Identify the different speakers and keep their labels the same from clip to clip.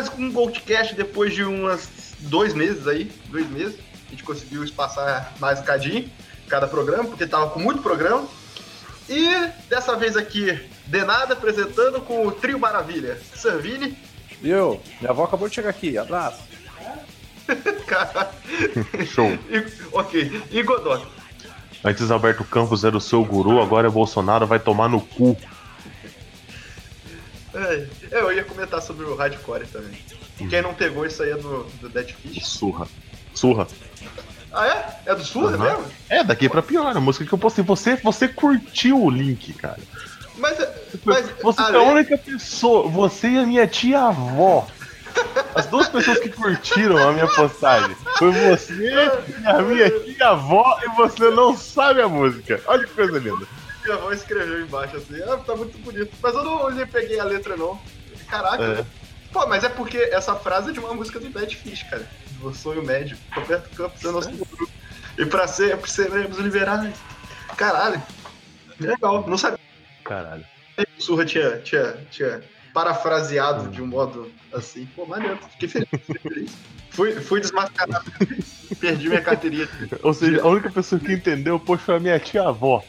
Speaker 1: mais um Goldcast depois de umas dois meses aí, dois meses. A gente conseguiu espaçar mais um cadinho cada programa, porque tava com muito programa. E dessa vez aqui, Denada apresentando com o Trio Maravilha. Servini.
Speaker 2: E eu, minha avó acabou de chegar aqui, abraço.
Speaker 3: Show.
Speaker 1: E, ok. E Godot.
Speaker 3: Antes Alberto Campos era o seu guru, agora é Bolsonaro, vai tomar no cu.
Speaker 1: É, eu ia comentar sobre o Hardcore também. Quem não pegou isso aí é do, do Dead Fish.
Speaker 3: Surra. Surra.
Speaker 1: Ah, é? É do Surra
Speaker 3: Uhum.
Speaker 1: mesmo?
Speaker 3: É, daqui pra pior, a música que eu postei. Você, você curtiu o link, cara.
Speaker 1: Mas, mas
Speaker 3: Você é a única pessoa, você e a minha tia-avó. As duas pessoas que curtiram a minha postagem. Foi você e a minha tia-avó e você não sabe a música. Olha que coisa linda.
Speaker 1: Minha avó escreveu embaixo assim, ah, tá muito bonito. Mas eu não nem peguei a letra, não. Caraca.
Speaker 3: É.
Speaker 1: Pô, mas é porque essa frase é de uma música do Dead Fish, cara. Do Sonho Médio. Roberto Campos é nosso guru. E pra sempre seremos liberais. Caralho. Legal. Não sabia
Speaker 3: Caralho.
Speaker 1: que o Surra tinha, tinha, tinha parafraseado de um modo assim. Pô, maneiro. Fiquei feliz. Fiquei feliz. Fui, fui desmascarado. Perdi minha carteirinha.
Speaker 3: Ou seja, a única pessoa que entendeu, poxa, foi a minha tia-avó.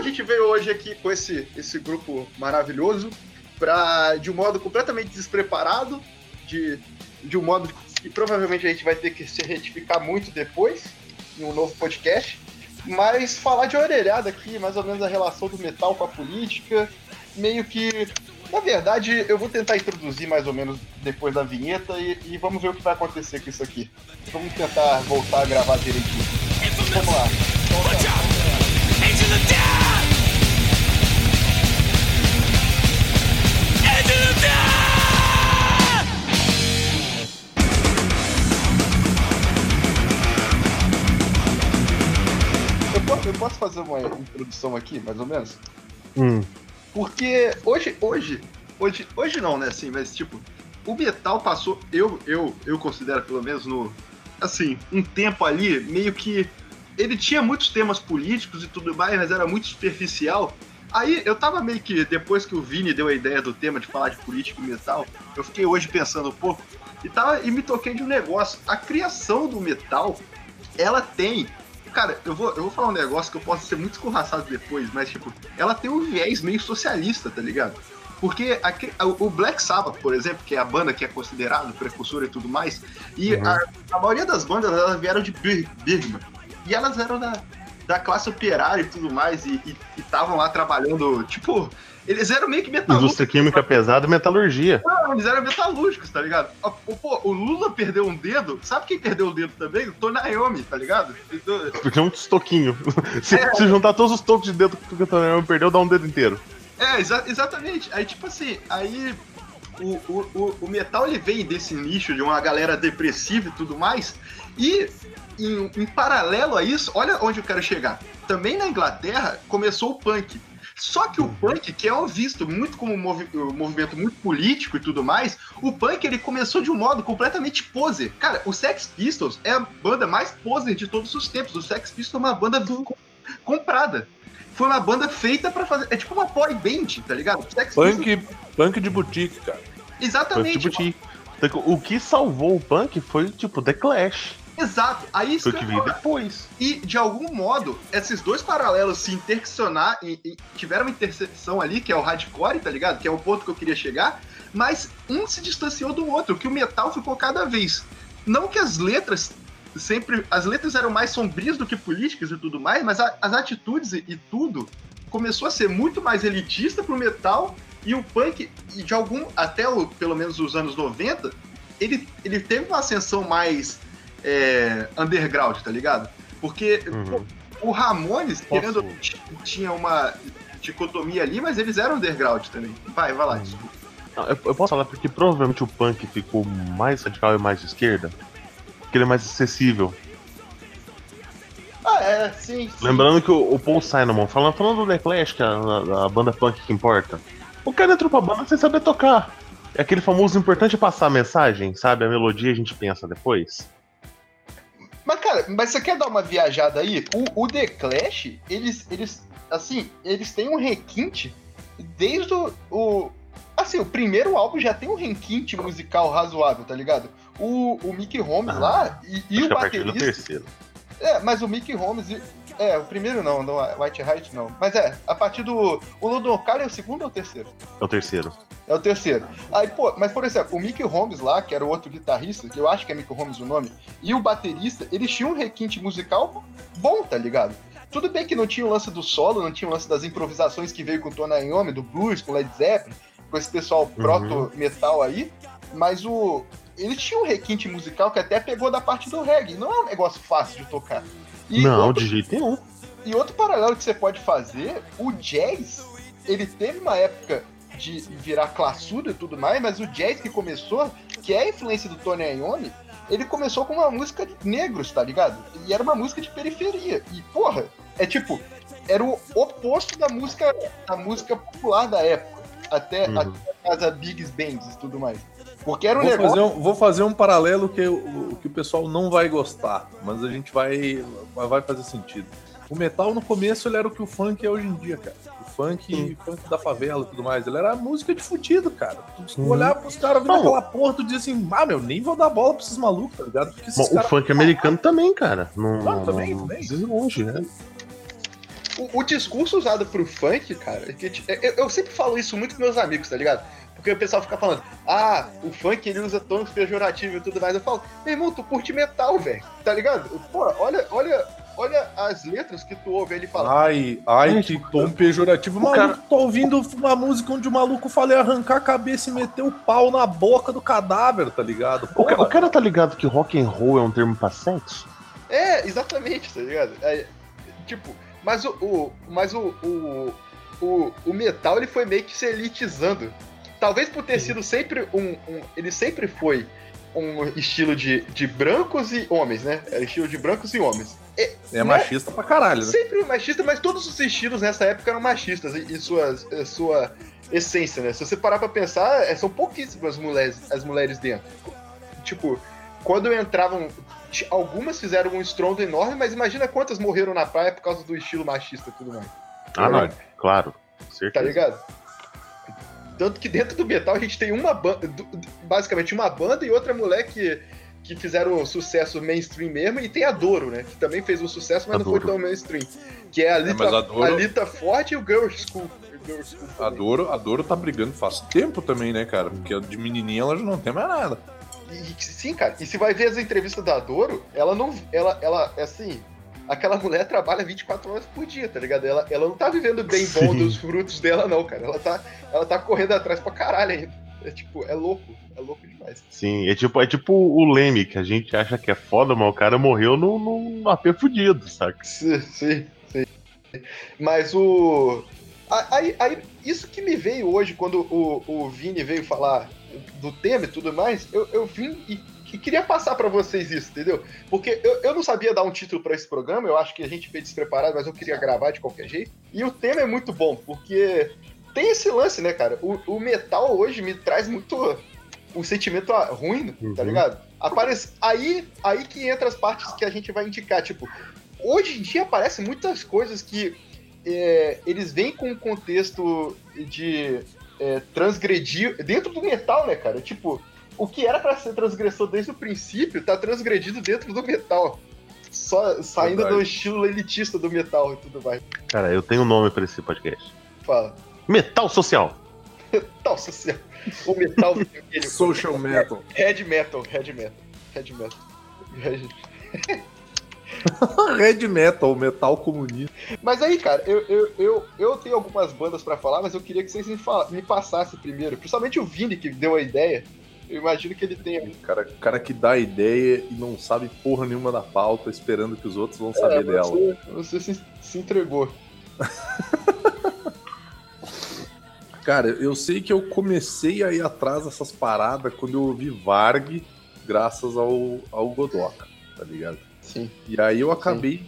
Speaker 1: A gente veio hoje aqui com esse, esse grupo maravilhoso para de um modo completamente despreparado, de, de um modo que provavelmente a gente vai ter que se retificar muito depois em um novo podcast, mas falar de orelhada aqui, mais ou menos a relação do metal com a política, meio que na verdade, eu vou tentar introduzir mais ou menos depois da vinheta e, e vamos ver o que vai acontecer com isso aqui. Vamos tentar voltar a gravar direitinho. Vamos lá.
Speaker 4: Into the
Speaker 1: fazer uma introdução aqui, mais ou menos?
Speaker 3: Hum.
Speaker 1: Porque hoje, hoje, hoje, hoje não, né, assim, mas tipo, o metal passou, eu, eu, eu considero pelo menos no, assim, um tempo ali, meio que ele tinha muitos temas políticos e tudo mais, mas era muito superficial. Aí eu tava meio que, depois que o Vini deu a ideia do tema de falar de política e metal, eu fiquei hoje pensando um pouco e, tava, e me toquei de um negócio. A criação do metal, ela tem. Cara, eu vou, eu vou falar um negócio que eu posso ser muito escorraçado depois, mas tipo, ela tem um viés meio socialista, tá ligado? Porque a- o Black Sabbath, por exemplo, que é a banda que é considerada precursora e tudo mais, e
Speaker 3: Uhum.
Speaker 1: a, a maioria das bandas elas vieram de Bir- Birmingham. E elas eram da, da classe operária e tudo mais, e estavam lá trabalhando, tipo, eles eram meio que metalúrgicos.
Speaker 3: Indústria química pesada e metalurgia.
Speaker 1: Não, eles eram metalúrgicos, tá ligado? O, pô, o Lula perdeu um dedo, sabe quem perdeu o dedo também? O Tonayomi, tá ligado?
Speaker 3: Porque é um toquinho. Se, se juntar todos os tocos de dedo que o Tonel perdeu, dá um dedo inteiro.
Speaker 1: É, exa- exatamente. Aí, tipo assim, aí o, o, o, o metal ele vem desse nicho de uma galera depressiva e tudo mais. E em, em paralelo a isso, olha onde eu quero chegar. Também na Inglaterra começou o punk. Só que o punk, que é visto muito como um movi- movimento muito político e tudo mais, o punk ele começou de um modo completamente poser. Cara, o Sex Pistols é a banda mais poser de todos os tempos. O Sex Pistols é uma banda com- comprada. Foi uma banda feita pra fazer. É tipo uma boy band, tá ligado? Sex Pistols-
Speaker 2: Punk, punk de boutique, cara.
Speaker 1: Exatamente.
Speaker 3: tipo ti. O que salvou o punk foi tipo The Clash.
Speaker 1: Exato. Aí isso que
Speaker 3: veio depois.
Speaker 1: E, de algum modo, esses dois paralelos se interseccionar e, e tiveram uma interseção ali, que é o hardcore, tá ligado? Que é o ponto que eu queria chegar, mas um se distanciou do outro, que o metal ficou cada vez. Não que as letras sempre. As letras eram mais sombrias do que políticas e tudo mais, mas a- as atitudes e, e tudo começou a ser muito mais elitista pro metal e o punk, e de algum. até o, pelo menos os anos 90, ele, ele teve uma ascensão mais é, underground, tá ligado? Porque
Speaker 3: Uhum.
Speaker 1: pô, o Ramones,
Speaker 3: Posso-
Speaker 1: querendo, tinha uma dicotomia ali, mas eles eram underground também. Vai, vai lá.
Speaker 3: Uhum.
Speaker 1: desculpa.
Speaker 3: Não, eu, eu posso falar porque provavelmente o punk ficou mais radical e mais de esquerda. Porque ele é mais acessível.
Speaker 1: Ah, é, sim. sim.
Speaker 3: Lembrando que o, o Paul Simon, falando, falando do The Clash, que é a, a banda punk que importa, o cara entrou pra banda sem saber tocar. É aquele famoso importante é passar a mensagem, sabe? A melodia a gente pensa depois.
Speaker 1: Mas, cara, mas você quer dar uma viajada aí? O, o The Clash, eles, eles, assim, eles têm um requinte desde o, o, Assim, o primeiro álbum já tem um requinte musical razoável, tá ligado? O, o Mickey Holmes
Speaker 3: Ah,
Speaker 1: lá e, e o
Speaker 3: que a partir do
Speaker 1: baterista.
Speaker 3: terceiro.
Speaker 1: É, mas o Mickey Holmes. e- É, o primeiro não, não White Height não. Mas é, a partir do. O Ludokai é o segundo ou o terceiro?
Speaker 3: É o terceiro.
Speaker 1: É o terceiro. Aí, pô, mas por exemplo, o Mickey Holmes lá, que era o outro guitarrista, que eu acho que é Mickey Holmes o nome, e o baterista, eles tinham um requinte musical bom, tá ligado? Tudo bem que não tinha o lance do solo, não tinha o lance das improvisações que veio com o Tony Iommi, do blues, com Led Zeppelin, com esse pessoal proto-metal aí, mas o... Eles tinham um requinte musical que até pegou da parte do reggae, não é um negócio fácil de tocar. E
Speaker 3: não,
Speaker 1: outro-
Speaker 3: de jeito nenhum.
Speaker 1: e outro paralelo que você pode fazer, o jazz, ele teve uma época de virar classudo e tudo mais, mas o jazz que começou, que é a influência do Tony Iommi, ele começou com uma música de negros, tá ligado? E era uma música de periferia. E, porra, é tipo, era o oposto da música, da música popular da época. Até,
Speaker 3: Uhum.
Speaker 1: até Bands e tudo mais. Porque era um
Speaker 2: Vou
Speaker 1: negócio.
Speaker 2: fazer, um, vou fazer um paralelo que o, que o pessoal não vai gostar, mas a gente vai, vai fazer sentido. O metal no começo ele era o que o funk é hoje em dia, cara. O funk, funk da favela e tudo mais. Ele era música de fudido, cara. Tu
Speaker 3: Uhum.
Speaker 2: olhava pros caras vindo aquela porra, tu dizia assim, ah, meu, nem vou dar bola pra esses malucos, tá ligado?
Speaker 3: Bom, o funk americano também, cara. Não,
Speaker 2: Não, também,
Speaker 3: não
Speaker 2: também.
Speaker 3: longe, né?
Speaker 1: O, o discurso usado pro funk, cara, é que, eu, eu sempre falo isso muito com meus amigos, tá ligado? Porque o pessoal fica falando, ah, o funk ele usa tons pejorativos e tudo mais. Eu falo, meu irmão, tu curte metal, velho, tá ligado? Pô, olha, olha, olha as letras que tu ouve ele fala.
Speaker 2: Ai, ai, que tom pejorativo.
Speaker 3: o
Speaker 2: Maluco,
Speaker 3: cara-
Speaker 2: tô ouvindo uma música onde o maluco fala em arrancar a cabeça e meter o pau na boca do cadáver, tá ligado?
Speaker 3: O, ca-
Speaker 2: Porra.
Speaker 3: o cara tá ligado que rock and roll é um termo pra sexo?
Speaker 1: É, exatamente, tá ligado? É, tipo, mas o, o- mas o, o, o, o metal ele foi meio que se elitizando. Talvez por ter sido sempre um, um- Ele sempre foi um estilo de, de brancos e homens, né? Era estilo de brancos e homens. É,
Speaker 2: É machista pra caralho, né?
Speaker 1: Sempre machista, mas todos os estilos nessa época eram machistas em suas- em sua essência, né? Se você parar pra pensar, é, são pouquíssimas mulheres, as mulheres dentro. Tipo, quando entravam. Algumas fizeram um estrondo enorme, mas imagina quantas morreram na praia por causa do estilo machista e tudo mais.
Speaker 3: Ah, não.
Speaker 2: Verdade.
Speaker 3: Claro.
Speaker 1: Tá
Speaker 3: Certeza.
Speaker 1: ligado? Tanto que dentro do metal a gente tem uma banda, basicamente uma banda e outra mulher que, que fizeram sucesso mainstream mesmo, e tem a Doro, né? Que também fez um sucesso, mas
Speaker 3: A
Speaker 1: não foi tão mainstream. Que é a Lita,
Speaker 2: mas a Doro-
Speaker 1: a Lita Forte e o Girl School.
Speaker 2: A. Doro, a Doro tá brigando faz tempo também, né, cara? Porque de menininha ela já não tem mais nada.
Speaker 1: E, sim, cara. E se vai ver as entrevistas da Doro, ela não. Ela, ela assim. Aquela mulher trabalha 24 horas por dia, tá ligado? Ela, ela não tá vivendo bem bom
Speaker 3: Sim.
Speaker 1: dos frutos dela, não, cara. Ela tá, ela tá correndo atrás pra caralho ainda. É tipo, é louco. É louco demais.
Speaker 3: Sim, é tipo, é tipo o Leme, que a gente acha que é foda, mas o cara morreu num, num AP fudido, saca?
Speaker 1: Sim, sim, sim. Mas o. Aí, aí, isso que me veio hoje, quando o, o Vini veio falar do tema e tudo mais, eu, eu vim e, e queria passar pra vocês isso, entendeu? Porque eu, eu não sabia dar um título pra esse programa, eu acho que a gente veio despreparado, mas eu queria gravar de qualquer jeito. E o tema é muito bom, porque tem esse lance, né, cara? O, o metal hoje me traz muito um sentimento ah, ruim, tá
Speaker 3: Uhum.
Speaker 1: ligado? Aparece, aí, aí que entra as partes que a gente vai indicar, tipo, hoje em dia aparecem muitas coisas que é, eles vêm com um contexto de é, transgredir dentro do metal, né, cara? Tipo, o que era pra ser transgressor desde o princípio tá transgredido dentro do metal. Só saindo
Speaker 2: Verdade.
Speaker 1: do estilo elitista do metal e tudo mais.
Speaker 3: Cara, eu tenho um nome pra esse podcast.
Speaker 1: Fala.
Speaker 3: Metal Social.
Speaker 1: Metal social. O metal vermelho.
Speaker 2: Social metal.
Speaker 1: Red metal, red metal. Red metal. Red-
Speaker 2: Red metal, metal comunista.
Speaker 1: Mas aí, cara, eu, eu, eu, eu tenho algumas bandas pra falar, mas eu queria que vocês me, me passassem primeiro. Principalmente o Vini, que deu a ideia. Eu imagino que ele tenha.
Speaker 2: O cara, cara que dá ideia e não sabe porra nenhuma da pauta, esperando que os outros vão saber
Speaker 1: É,
Speaker 2: dela.
Speaker 1: você, você se, se entregou.
Speaker 2: Cara, eu sei que eu comecei a ir atrás dessas paradas quando eu ouvi Varg, graças ao, ao Godoka, tá ligado?
Speaker 1: Sim.
Speaker 2: E aí eu acabei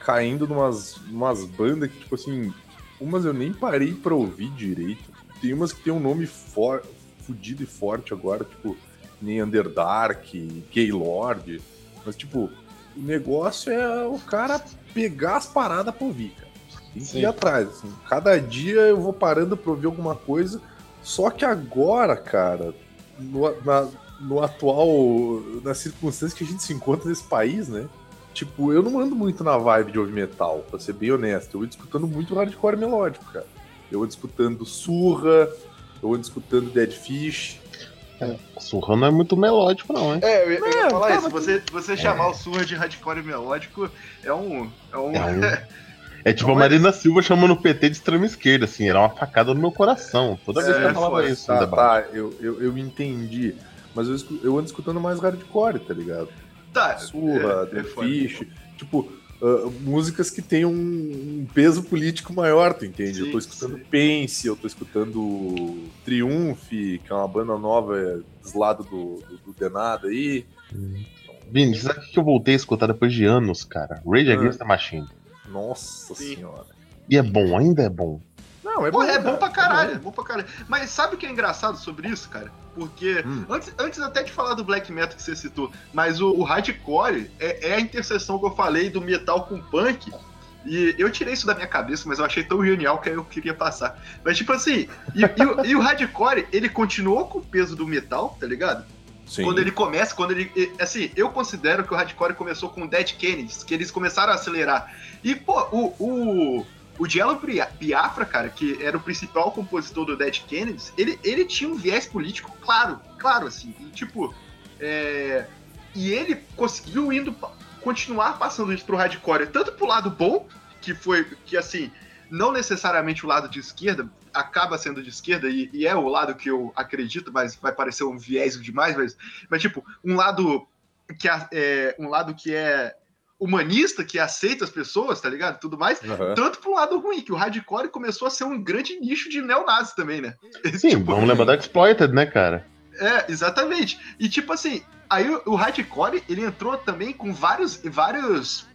Speaker 2: caindo numas, numas bandas que, tipo assim, umas eu nem parei pra ouvir direito. Tem umas que tem um nome for, fudido e forte agora, tipo, nem Underdark, Gaylord. Mas, tipo, o negócio é o cara pegar as paradas pra ouvir, cara. Tem que
Speaker 1: Sim.
Speaker 2: ir atrás, assim. Cada dia eu vou parando pra ouvir alguma coisa, Só que agora, cara, no, na- no atual. nas circunstâncias que a gente se encontra nesse país, né? Tipo, eu não ando muito na vibe de ouvir metal, pra ser bem honesto. Eu ando escutando muito hardcore melódico, cara. Eu ando escutando Surra, eu ando escutando Dead Fish.
Speaker 3: Surra não é muito melódico, não, hein?
Speaker 1: É, eu ia, eu ia
Speaker 2: É,
Speaker 1: falar
Speaker 2: tá,
Speaker 1: isso.
Speaker 2: mas-
Speaker 1: Você, você chamar o surra de hardcore melódico é um. É um.
Speaker 3: É um- É tipo
Speaker 1: Não
Speaker 3: a
Speaker 1: é-
Speaker 3: Marina Silva chamando o PT de extrema esquerda, assim, era uma facada no meu coração. Toda vez que
Speaker 1: É,
Speaker 3: ela falava isso
Speaker 2: Tá, tá, eu, eu, eu entendi. Mas eu, eu ando escutando mais hardcore, tá ligado?
Speaker 1: Tá.
Speaker 2: Surra,
Speaker 1: é, é foda.
Speaker 2: Fish. Tipo, ah, músicas que tem um, um peso político maior, tu entende? eu tô
Speaker 1: Sim,
Speaker 2: escutando
Speaker 1: sim.
Speaker 2: Pense, eu tô escutando Triumph, que é uma banda nova é, dos lados do, do, do Denada aí.
Speaker 3: Vini, sabe o que eu voltei a escutar depois de anos, cara? Rage
Speaker 2: Ah.
Speaker 3: Against the Machine.
Speaker 2: Nossa
Speaker 1: Sim.
Speaker 2: senhora.
Speaker 3: E é bom, ainda é bom.
Speaker 2: Não, é
Speaker 1: Porra, é
Speaker 2: cara,
Speaker 1: bom pra
Speaker 2: é
Speaker 1: caralho, é
Speaker 2: bom.
Speaker 1: bom pra caralho. Mas sabe o que é engraçado sobre isso, cara? Porque,
Speaker 2: Hum.
Speaker 1: antes, antes até de falar do black metal que você citou, mas o, o hardcore é, é a interseção que eu falei do metal com punk. E eu tirei isso da minha cabeça, mas eu achei tão genial que eu queria passar. Mas, tipo assim, e, e o- e o hardcore, ele continuou com o peso do metal, tá ligado?
Speaker 2: Sim.
Speaker 1: Quando ele começa, quando ele. Assim, eu considero que o hardcore começou com Dead Kennedys, que eles começaram a acelerar. E, pô, o. o o Diallo Biafra, cara, que era o principal compositor do Dead Kennedys, ele, ele tinha um viés político claro, claro, assim. E, tipo, é, e ele conseguiu indo continuar passando isso pro hardcore, tanto pro lado bom, que foi que assim, não necessariamente o lado de esquerda, acaba sendo de esquerda, e, e é o lado que eu acredito, mas vai parecer um viés demais, mas, mas tipo, um lado que é um lado que é humanista, que aceita as pessoas, tá ligado? Tudo mais,
Speaker 2: Aham.
Speaker 1: tanto pro lado ruim, que o hardcore começou a ser um grande nicho de neonazi também, né?
Speaker 3: Sim,
Speaker 1: Tipo,
Speaker 3: vamos lembrar da Exploited, né, cara?
Speaker 1: é, exatamente. E tipo assim, aí o, hardcore, ele entrou também com vários, vários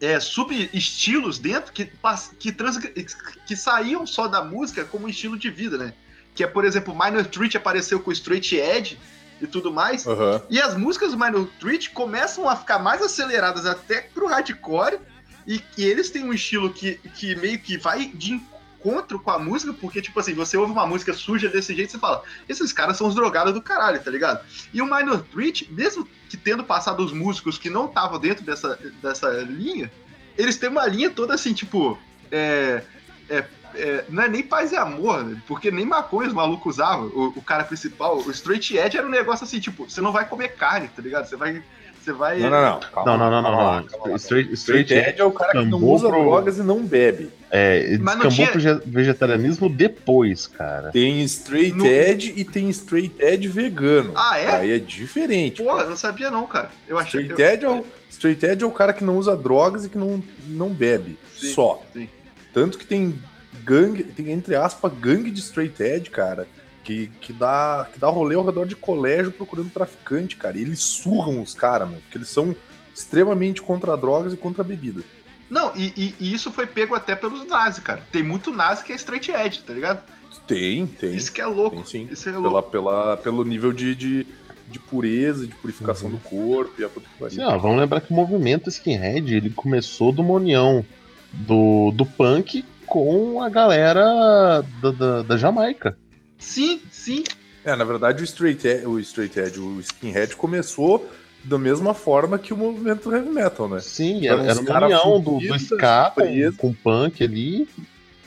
Speaker 1: é, sub-estilos dentro que, que, trans, que saíam só da música como estilo de vida, né? Que é, por exemplo, Minor Threat apareceu com Straight Edge e tudo mais.
Speaker 2: Aham.
Speaker 1: E as músicas do Minor Threat começam a ficar mais aceleradas até pro hardcore. E, e eles têm um estilo que, que meio que vai de encontro com a música, porque, tipo assim, você ouve uma música suja desse jeito, você fala, esses caras são os drogados do caralho, tá ligado? E o Minor Threat, mesmo que tendo passado os músicos que não estavam dentro dessa, dessa linha, eles têm uma linha toda assim, tipo, é, é, é, não é nem paz e amor, né? porque nem maconha os malucos usavam. O, o cara principal, o Straight Edge era um negócio assim, tipo, você não vai comer carne, tá ligado? Você vai. Você vai.
Speaker 2: Não, não, não. Calma,
Speaker 3: Não, não, não, não.
Speaker 2: calma
Speaker 3: não.
Speaker 2: calma.
Speaker 3: Straight,
Speaker 2: Straight
Speaker 3: straight
Speaker 2: Edge é o cara que não usa
Speaker 3: pro-
Speaker 2: drogas e não bebe.
Speaker 3: é, ele
Speaker 1: Mas não
Speaker 3: descambou
Speaker 1: tinha-
Speaker 3: pro ge- vegetarianismo depois, cara.
Speaker 2: Tem straight
Speaker 1: No-
Speaker 2: edge e tem straight edge vegano.
Speaker 1: Ah, é?
Speaker 2: Aí é diferente.
Speaker 1: Porra, eu não sabia não, cara. Eu achei
Speaker 2: Straight edge, é o, straight edge é o cara que não usa drogas e que não, não bebe.
Speaker 1: Sim,
Speaker 2: só.
Speaker 1: sim.
Speaker 2: Tanto que tem gangue, tem entre aspas, gangue de straight edge, cara, que, que, dá, que dá rolê ao redor de colégio procurando traficante, cara. E eles surram os caras, mano, porque eles são extremamente contra drogas e contra bebida.
Speaker 1: Não, e, e- e isso foi pego até pelos nazis, cara. Tem muito nazi que é straight edge, tá ligado?
Speaker 2: Tem, tem.
Speaker 1: Isso que é louco.
Speaker 2: Tem sim.
Speaker 1: Isso é louco.
Speaker 2: Pela, pela, pelo nível de, de, de pureza, de purificação
Speaker 3: Uhum.
Speaker 2: do corpo e a puta que pariu.
Speaker 3: Sim, ó, vamos lembrar que o movimento skinhead ele começou de uma união do, do punk com a galera da, da, da Jamaica.
Speaker 1: Sim, sim.
Speaker 2: É, na verdade, o straight edge, o straight edge, o skinhead começou da mesma forma que o movimento heavy metal, né?
Speaker 3: Sim, era, era uma
Speaker 2: cara
Speaker 3: união do, do ska com, com punk ali.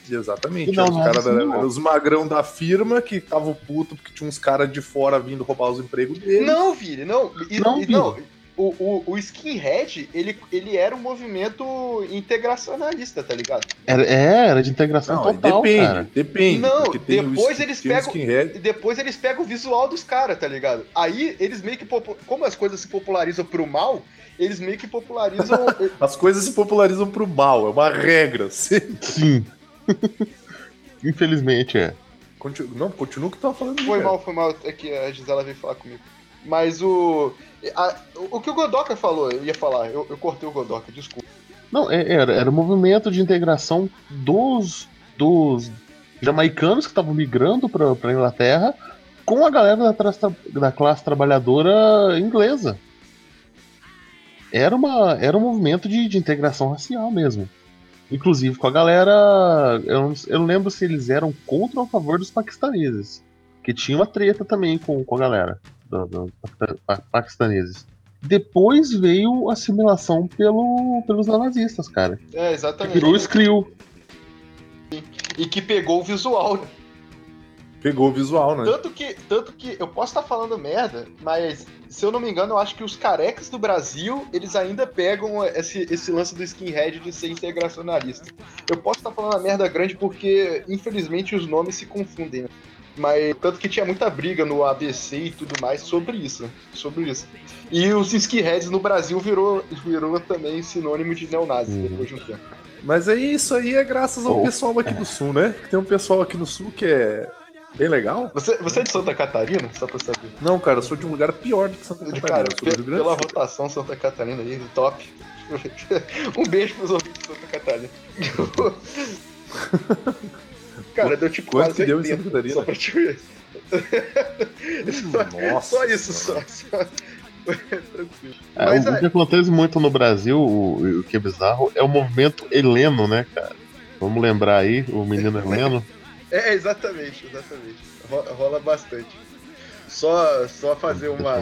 Speaker 2: Exatamente.
Speaker 3: Não,
Speaker 2: os,
Speaker 3: não,
Speaker 2: da- os magrão da firma que estavam puto porque tinha uns caras de fora vindo roubar os empregos deles.
Speaker 1: Não, Vini, não. E-
Speaker 3: Não,
Speaker 1: e-
Speaker 3: Vini.
Speaker 1: não. O, o, o skinhead, ele, ele era um movimento integracionalista, tá ligado?
Speaker 3: Era, é, era de integração
Speaker 2: Não,
Speaker 3: total,
Speaker 2: depende,
Speaker 3: cara.
Speaker 2: depende.
Speaker 1: Não,
Speaker 2: o
Speaker 1: depois eles pegam- depois eles pegam o visual dos caras, tá ligado? Aí eles meio que. Como as coisas se popularizam pro mal, eles meio que popularizam.
Speaker 2: As coisas se popularizam pro mal, é uma regra. Você-
Speaker 3: Sim. Infelizmente é.
Speaker 2: Continu- Não, continua o que tu tava falando.
Speaker 1: Foi
Speaker 2: cara.
Speaker 1: mal, foi mal. É que a Gisela veio falar comigo. Mas o. a- o que o Godoka falou, eu ia falar, eu, eu cortei o Godoka, desculpa.
Speaker 3: Não, é- era, era um movimento de integração dos, dos jamaicanos que estavam migrando para a Inglaterra com a galera da, da classe trabalhadora inglesa. Era, uma, era um movimento de, de integração racial mesmo. Inclusive com a galera. Eu não, eu não lembro se eles eram contra ou a favor dos paquistaneses. Que tinha uma treta também com, com a galera do- do- pa- pa- paquistaneses. Depois veio a assimilação pelo, pelos nazistas, cara.
Speaker 1: É,
Speaker 3: Que
Speaker 1: exatamente.
Speaker 3: virou o Skrill.
Speaker 1: E que pegou o visual, né?
Speaker 2: Pegou o visual, né?
Speaker 1: Tanto que, tanto que eu posso estar falando merda, mas se eu não me engano, eu acho que os carecas do Brasil, eles ainda pegam esse, esse lance do skinhead de ser integracionalista. Eu posso estar falando uma merda grande porque, infelizmente, os nomes se confundem, né? Mas tanto que tinha muita briga no ABC e tudo mais sobre isso, sobre isso. E os skinheads no Brasil virou, virou também sinônimo de neonazi
Speaker 3: Uhum.
Speaker 1: depois de um tempo.
Speaker 2: Mas aí isso aí é graças ao
Speaker 3: Oh.
Speaker 2: pessoal aqui do sul, né? Tem um pessoal aqui no sul que é bem legal.
Speaker 1: Você, você é de Santa Catarina? Só pra saber.
Speaker 2: Não, cara, eu sou de um lugar pior do que Santa
Speaker 1: De
Speaker 2: Catarina.
Speaker 1: cara,
Speaker 2: eu sou do Grande
Speaker 1: pela
Speaker 2: Sul.
Speaker 1: votação Santa Catarina aí, top. um beijo pros ouvintes de Santa Catarina. Cara, deu tipo
Speaker 2: Quanto
Speaker 1: quase
Speaker 2: que deu em
Speaker 1: 80,
Speaker 2: Santa Catarina?
Speaker 1: Só pra te ver. só,
Speaker 2: Nossa
Speaker 1: só isso, só. Só. Tranquilo.
Speaker 3: É,
Speaker 1: Mas
Speaker 3: o, o
Speaker 1: é-
Speaker 3: que acontece muito no Brasil, o, o que é bizarro, é o movimento heleno, né, cara? Vamos lembrar aí, o menino heleno.
Speaker 1: É, exatamente, exatamente. Ro- Rola bastante. Só, só fazer uma.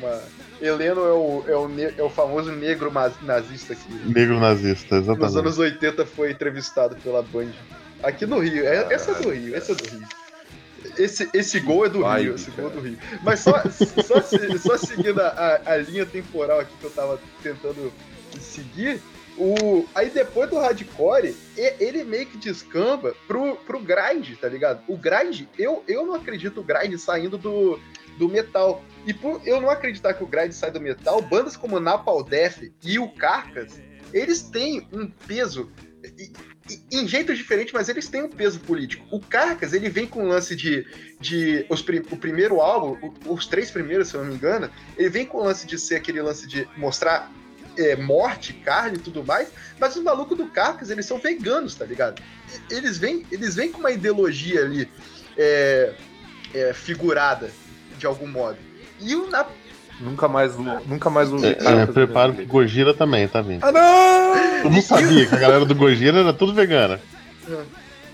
Speaker 1: uma... Heleno é o, é, o ne- é o famoso negro mas- nazista que
Speaker 3: Negro nazista,
Speaker 1: nos
Speaker 3: exatamente.
Speaker 1: anos 80 foi entrevistado pela Band. Aqui no Rio. É- essa é do Rio, essa é do Rio. Esse, esse gol é do
Speaker 2: Vai,
Speaker 1: Rio, esse gol é
Speaker 2: cara.
Speaker 1: do Rio. Mas só, só, só seguindo a, a linha temporal aqui que eu tava tentando seguir, o, aí depois do hardcore, ele meio que descamba pro, pro grind, tá ligado? O grind, eu, eu não acredito o grind saindo do, do metal. E por eu não acreditar que o grind sai do metal, bandas como Napalm Death e o Carcass, eles têm um peso em jeitos diferentes, mas eles têm um peso político. O Carcass, ele vem com um lance de, de os o primeiro álbum, o- os três primeiros, se eu não me engano, ele vem com o lance de ser aquele lance de mostrar é, morte, carne e tudo mais, mas os malucos do Carcass, eles são veganos, tá ligado? Eles vêm, eles vêm com uma ideologia ali é, é, figurada, de algum modo. E o Na
Speaker 2: Nunca mais, nunca mais ouvi.
Speaker 3: É, é, preparo que Gojira também tá vindo.
Speaker 2: Ah, não!
Speaker 3: Eu não sabia que a galera do Gojira era tudo vegana.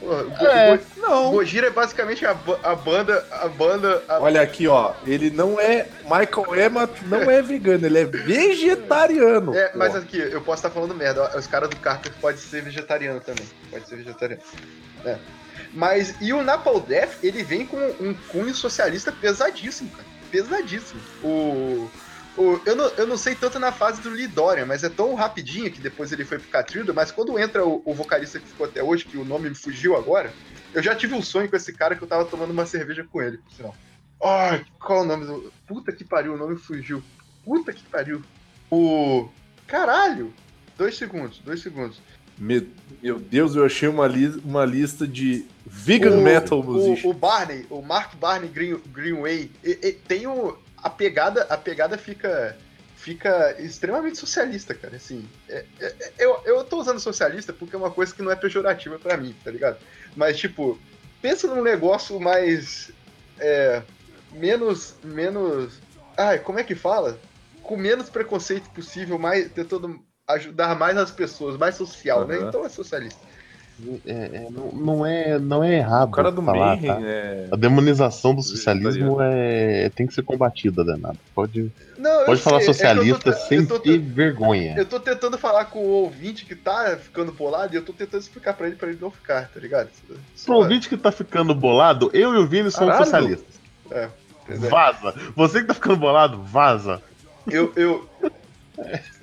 Speaker 1: Porra, Go-
Speaker 2: É,
Speaker 1: Go-
Speaker 2: não.
Speaker 1: Gojira é basicamente a, a banda. A banda. a-
Speaker 2: Olha aqui, ó. Ele não é. Michael Emmett não é vegano, ele é vegetariano.
Speaker 1: É,
Speaker 2: pô.
Speaker 1: mas aqui, eu posso estar falando merda. Os caras do Carter podem ser vegetariano também. Pode ser vegetariano. É. Mas, e o Napalm Death, ele vem com um cunho socialista pesadíssimo, cara. Pesadíssimo. O. o eu, não, eu não sei tanto na fase do Lee Dorian, mas é tão rapidinho que depois ele foi pro Catilda, mas quando entra o, o vocalista que ficou até hoje, que o nome me fugiu agora, eu já tive um sonho com esse cara que eu tava tomando uma cerveja com ele, por sinal. Ai, qual o nome do. Puta que pariu, o nome fugiu. Puta que pariu. O. Caralho! Dois segundos, dois segundos.
Speaker 2: Me- Meu Deus, eu achei uma, li- uma lista de vegan
Speaker 1: o,
Speaker 2: metal
Speaker 1: o,
Speaker 2: musicians.
Speaker 1: o Barney, o Mark Barney Green, Greenway, e- e tem o. A pegada, a pegada fica. Fica extremamente socialista, cara. Assim, é- é- é- eu, eu tô usando socialista porque é uma coisa que não é pejorativa pra mim, tá ligado? Mas, tipo, pensa num negócio mais. É, menos. Menos. Ai, como é que fala? Com menos preconceito possível, mais tentando ajudar mais as pessoas, mais social, né?
Speaker 2: Aham.
Speaker 1: Então é socialista.
Speaker 3: É, é, não, não é, não é errado.
Speaker 2: O cara do
Speaker 3: falar,
Speaker 2: Mayhem
Speaker 3: tá?
Speaker 2: é.
Speaker 3: A demonização do socialismo é, tem que ser combatida, danado. Pode,
Speaker 1: Não,
Speaker 3: pode falar
Speaker 1: sei, é
Speaker 3: socialista
Speaker 1: tô-
Speaker 3: sem
Speaker 1: tô-
Speaker 3: ter vergonha.
Speaker 1: Eu tô tentando falar com o ouvinte que tá ficando bolado e eu tô tentando explicar pra ele pra ele não ficar, tá ligado? Só-
Speaker 3: Pro ouvinte que tá ficando bolado, eu e o Vini somos
Speaker 2: Caralho.
Speaker 3: socialistas.
Speaker 1: É, é.
Speaker 3: Vaza! Você que tá ficando bolado, vaza!
Speaker 1: Eu, eu,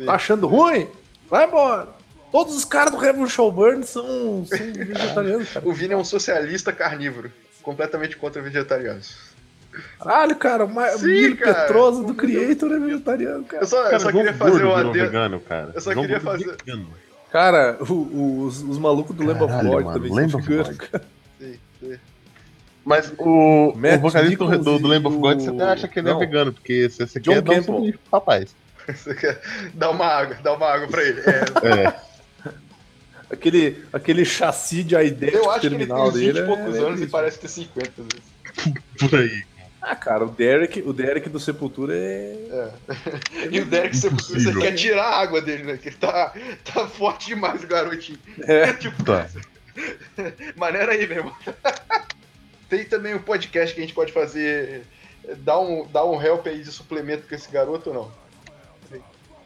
Speaker 2: Tá achando ruim? Vai embora. Todos os caras do Revolution Burn são, são vegetarianos, cara.
Speaker 1: o Vini é um socialista carnívoro, completamente contra vegetarianos.
Speaker 2: Caralho, cara, o Ma-
Speaker 1: Sim,
Speaker 2: Milho
Speaker 1: cara.
Speaker 2: Petroso do Creator é vegetariano, cara.
Speaker 1: Eu só, eu só queria fazer
Speaker 3: Gordo
Speaker 1: um adendo.
Speaker 3: vegano, cara.
Speaker 1: Eu só
Speaker 3: João
Speaker 1: queria fazer-
Speaker 3: vegano.
Speaker 2: Cara, o- o- os, os malucos do Lamb of
Speaker 3: Caralho,
Speaker 2: God
Speaker 3: mano,
Speaker 2: também
Speaker 3: Lamb
Speaker 2: são
Speaker 3: of
Speaker 2: veganos,
Speaker 3: God.
Speaker 2: cara.
Speaker 1: Sim, sim.
Speaker 3: Mas o,
Speaker 2: Matt
Speaker 3: o vocalista do,
Speaker 2: Nichols
Speaker 3: do, do Lamb of God,
Speaker 2: o-
Speaker 3: você até acha que ele
Speaker 2: Não.
Speaker 3: é vegano, porque você, você
Speaker 2: John
Speaker 3: quer dar um
Speaker 2: Campbell.
Speaker 3: sanduíche pro rapaz.
Speaker 1: Você dar uma água, dar uma água pra ele. É,
Speaker 3: É.
Speaker 2: Aquele, aquele chassi de
Speaker 1: eu
Speaker 2: idético
Speaker 1: acho que ele tem
Speaker 2: terminal
Speaker 1: uns 20
Speaker 2: dele.
Speaker 1: e poucos
Speaker 2: é,
Speaker 1: anos
Speaker 2: é
Speaker 1: e parece ter 50 às vezes.
Speaker 3: Por aí.
Speaker 2: Ah, cara, o Derek, o Derek do Sepultura é.
Speaker 1: E o Derek, você, você
Speaker 3: Impossível.
Speaker 1: quer tirar a água dele, né? Que ele tá, tá forte demais, o garotinho.
Speaker 2: É.
Speaker 1: tipo,
Speaker 3: Tá.
Speaker 1: maneira aí, meu irmão. Tem também um podcast que a gente pode fazer. Dar um, dar um help aí de suplemento com esse garoto ou não?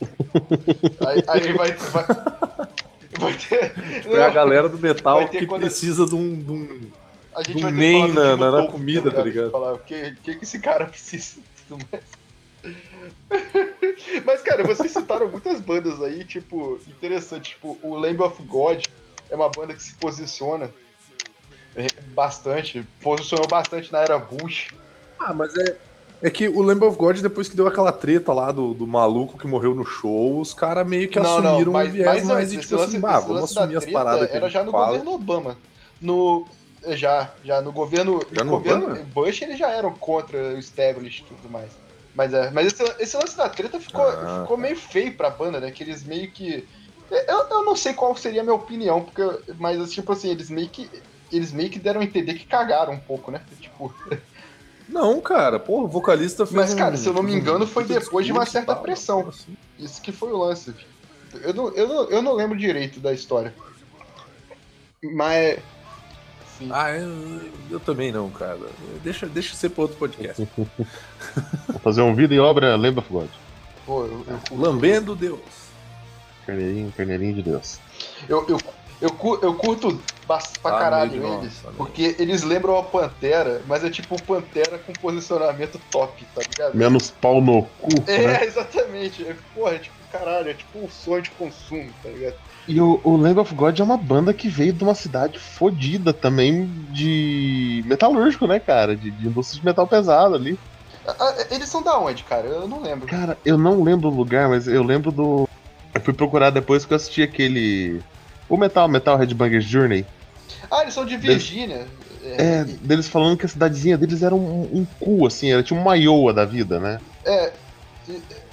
Speaker 1: Aí, aí vai, vai, vai ter.
Speaker 2: Foi a galera do metal que
Speaker 1: quando-
Speaker 2: precisa de um. de um-
Speaker 1: A gente vai
Speaker 2: NEM na- na- comida, tá ligado?
Speaker 1: Falar o que, que que esse cara precisa tudo mais. Mas, cara, vocês citaram muitas bandas aí, tipo, interessante. Tipo, o Lamb of God é uma banda que se posiciona é, bastante, posicionou bastante na era Bush.
Speaker 2: Ah, mas é. É que o Lamb of God, depois que deu aquela treta lá do, do maluco que morreu no show, os caras meio que assumiram um viés mais de
Speaker 1: antes,
Speaker 2: tipo assim,
Speaker 1: esse
Speaker 2: vamos assumir as paradas que a
Speaker 1: Era já no
Speaker 2: fala.
Speaker 1: governo Obama. No, já, já no governo,
Speaker 2: Já no
Speaker 1: governo
Speaker 2: Obama?
Speaker 1: Bush eles já eram contra o establishment e tudo mais. Mas, é, mas esse, esse lance da treta ficou,
Speaker 2: Ah.
Speaker 1: ficou meio feio pra banda, né? Que eles meio que. Eu, eu não sei qual seria a minha opinião, porque, mas tipo assim, eles meio que. Eles meio que deram a entender que cagaram um pouco, né? Tipo,
Speaker 2: Não, cara, porra, o vocalista fez
Speaker 1: Mas,
Speaker 2: um-
Speaker 1: cara, se eu não me
Speaker 2: um
Speaker 1: engano, foi depois de uma certa
Speaker 2: tal,
Speaker 1: pressão.
Speaker 2: assim.
Speaker 1: isso que foi o lance. Eu não, eu não, eu não lembro direito da história. Mas. Sim.
Speaker 2: Ah, eu, eu também não, cara. Deixa, deixa ser pra outro podcast.
Speaker 3: Vou fazer um vida e obra Lembra of God.
Speaker 1: Pô, eu, eu,
Speaker 2: Lambendo Deus.
Speaker 3: Carneirinho, carneirinho de Deus.
Speaker 1: eu, eu, eu, cu- eu curto pra
Speaker 2: Ah,
Speaker 1: caralho eles.
Speaker 2: nossa,
Speaker 1: porque eles lembram a Pantera, mas é tipo Pantera com posicionamento top, tá ligado?
Speaker 3: Menos pau no cu.
Speaker 1: É,
Speaker 3: né?
Speaker 1: exatamente. É, porra, é tipo, caralho, é tipo um sonho de consumo, tá ligado?
Speaker 3: E o, o Lamb of God é uma banda que veio de uma cidade fodida também de metalúrgico, né, cara? De, de indústria de metal pesado ali.
Speaker 1: Eles são da onde, cara? Eu não lembro.
Speaker 3: Cara, eu não lembro o lugar, mas eu lembro do. Eu fui procurar depois que eu assisti aquele. O Metal, Metal Headbangers Journey.
Speaker 1: Ah, eles são de Virgínia.
Speaker 3: É, deles falando que a cidadezinha deles era um, um cu, assim, era tipo uma Iowa da vida, né?
Speaker 1: É,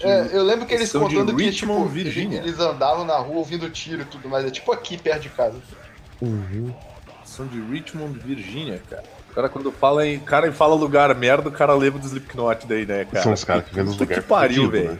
Speaker 1: é, eu lembro que eles contando que
Speaker 2: Richmond,
Speaker 1: tipo,
Speaker 2: Virgínia.
Speaker 1: eles andavam na rua ouvindo tiro e tudo mais. É tipo aqui perto de casa.
Speaker 3: Uhum.
Speaker 2: São de Richmond, Virgínia, cara. O cara, quando fala em. cara fala lugar merda, o cara lembra do Slipknot daí, né, cara?
Speaker 3: São os caras que vêm nos
Speaker 2: Puta
Speaker 3: lugares
Speaker 2: que pariu, velho.
Speaker 3: né?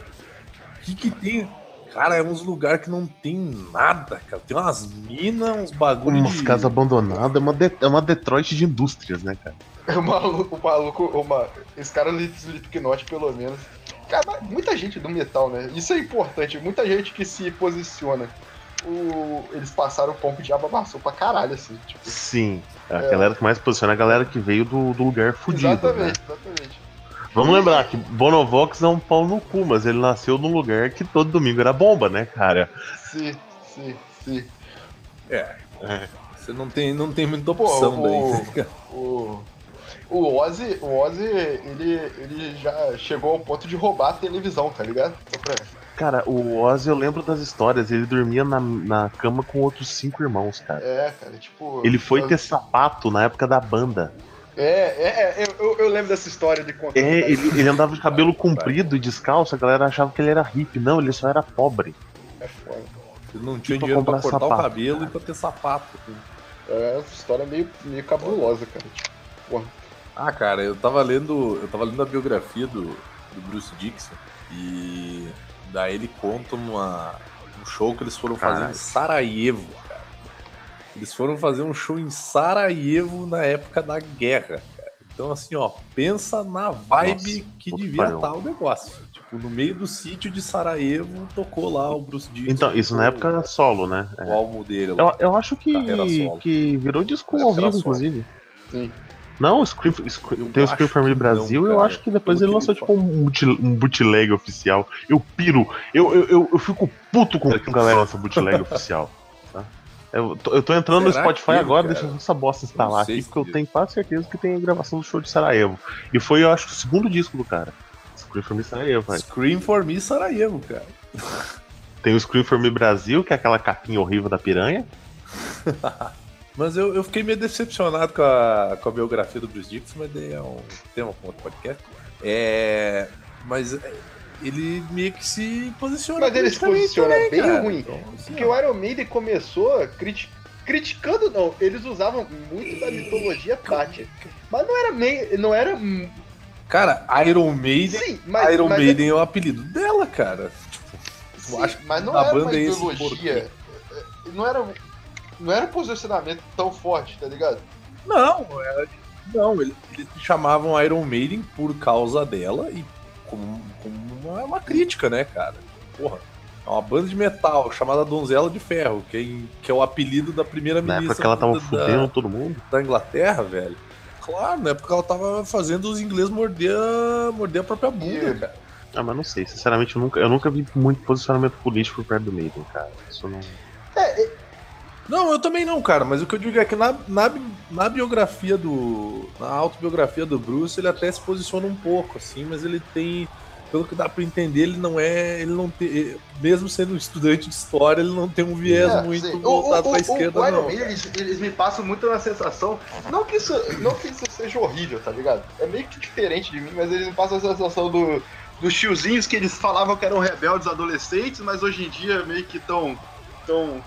Speaker 2: O que que tem? Cara, é uns lugares que não tem nada, cara. Tem umas minas, uns bagulho
Speaker 3: Umas
Speaker 2: de...
Speaker 3: casas abandonadas, é uma, de- é uma Detroit de indústrias, né, cara?
Speaker 1: O maluco, o maluco, uma, esse cara do Slipknot, pelo menos. Cara, muita gente do metal, né? Isso é importante. Muita gente que se posiciona. O, eles passaram o pão que o diabo amassou pra caralho, assim. Tipo,
Speaker 3: Sim. A galera que mais posiciona é a galera que veio do, do lugar fudido. Né?
Speaker 1: exatamente, exatamente.
Speaker 3: Vamos lembrar que Bonovox é um pau no cu, mas ele nasceu num lugar que todo domingo era bomba, né, cara?
Speaker 1: Sim, sim, sim.
Speaker 2: É,
Speaker 3: É.
Speaker 2: você não tem, não tem muita
Speaker 1: Pô,
Speaker 2: opção
Speaker 1: o-
Speaker 2: daí. cara.
Speaker 1: O, o Ozzy, o Ozzy ele, ele já chegou ao ponto de roubar a televisão, tá ligado?
Speaker 3: Cara, o Ozzy, eu lembro das histórias, ele dormia na, na cama com outros cinco irmãos, cara.
Speaker 1: É, cara, tipo.
Speaker 3: Ele foi
Speaker 1: eu-
Speaker 3: ter sapato na época da banda.
Speaker 1: É, é, é, eu, eu lembro dessa história de contar.
Speaker 3: É, ele, ele andava de cabelo comprido e descalço, a galera achava que ele era hippie. Não, ele só era pobre.
Speaker 1: É foda.
Speaker 2: Ele não tinha
Speaker 3: Pra
Speaker 2: dinheiro pra cortar o
Speaker 3: sapato.
Speaker 2: cabelo e pra ter sapato.
Speaker 1: É uma história meio, meio cabulosa, cara. Tipo,
Speaker 2: Ah, cara, eu tava lendo. Eu tava lendo a biografia do, do Bruce Dixon e daí ele conta uma, um show que eles foram fazer
Speaker 3: Caralho.
Speaker 2: em Sarajevo, cara. Eles foram fazer um show em Sarajevo na época da guerra, cara. Então, assim, ó, pensa na vibe
Speaker 3: Nossa,
Speaker 2: que devia estar o negócio. Tipo, no meio do sítio de Sarajevo, tocou lá o Bruce Dixon.
Speaker 3: Então, isso na época solo, né? É.
Speaker 2: O álbum dele lá.
Speaker 3: Eu, eu acho que, que virou disco ao vivo, inclusive.
Speaker 1: Sim.
Speaker 3: Não, o Scream, Scream- tem o Scream Family Brasil,
Speaker 2: não,
Speaker 3: eu acho que depois ele lançou tipo um, bootleg, um bootleg oficial. Eu piro, eu, eu, eu, eu fico puto com que a galera lança bootleg oficial. Eu, tô, eu tô entrando no
Speaker 2: Será
Speaker 3: Spotify
Speaker 2: que,
Speaker 3: agora,
Speaker 2: cara?
Speaker 3: deixando essa bosta instalar aqui, porque eu tenho quase certeza que tem a gravação do show de Sarajevo. E foi, eu acho, o segundo disco do cara. Scream for Me Sarajevo, velho.
Speaker 2: Scream for Me Sarajevo, cara.
Speaker 3: Tem o Scream for Me Brasil, que é aquela capinha horrível da piranha.
Speaker 2: Mas eu, eu fiquei meio decepcionado com a, com a biografia do Bruce Dixon, mas daí é um tema para outro podcast. É, mas ele meio que se posiciona.
Speaker 1: Mas ele se posiciona
Speaker 2: também,
Speaker 1: bem
Speaker 2: cara.
Speaker 1: ruim.
Speaker 2: Então, assim,
Speaker 1: Porque
Speaker 2: ó,
Speaker 1: o Iron Maiden começou criti- criticando, não. Eles usavam muito da mitologia Tátia. Mas não era meio. Não era.
Speaker 2: Cara, Iron Maiden.
Speaker 1: Sim, mas,
Speaker 2: Iron
Speaker 1: mas,
Speaker 2: Maiden é o apelido dela, cara.
Speaker 1: sim,
Speaker 2: eu acho que
Speaker 1: mas não era uma
Speaker 2: banda é
Speaker 1: ideologia. Não era, não era um posicionamento tão forte, tá ligado?
Speaker 2: Não, era- não, eles, eles chamavam Iron Maiden por causa dela e como, como uma, uma crítica, né, cara? Porra, é uma banda de metal chamada Donzela de Ferro, que é, que é o apelido da primeira
Speaker 3: Na
Speaker 2: ministra
Speaker 3: época que ela tava
Speaker 2: da,
Speaker 3: fudendo todo mundo.
Speaker 2: da Inglaterra, velho. Claro, na época ela tava fazendo os ingleses morder, a- morder a própria bunda, cara.
Speaker 3: Ah, mas não sei, sinceramente, eu nunca, eu nunca vi muito posicionamento político por perto do Maiden, cara. Isso não.
Speaker 2: Não, eu também não, cara, mas o que eu digo é que na, na, na biografia do. Na autobiografia do Bruce, ele até se posiciona um pouco, assim, mas ele tem. Pelo que dá pra entender, ele não é. Ele não tem. Mesmo sendo um estudante de história, ele não tem um viés
Speaker 1: É,
Speaker 2: muito
Speaker 1: sim.
Speaker 2: voltado pra
Speaker 1: o-
Speaker 2: esquerda,
Speaker 1: o
Speaker 2: não.
Speaker 1: Maiden, eles, eles me passam muito uma sensação. Não que, isso, não que isso seja horrível, tá ligado? É meio que diferente de mim, mas eles me passam a sensação do, dos tiozinhos que eles falavam que eram rebeldes adolescentes, mas hoje em dia meio que tão. tão...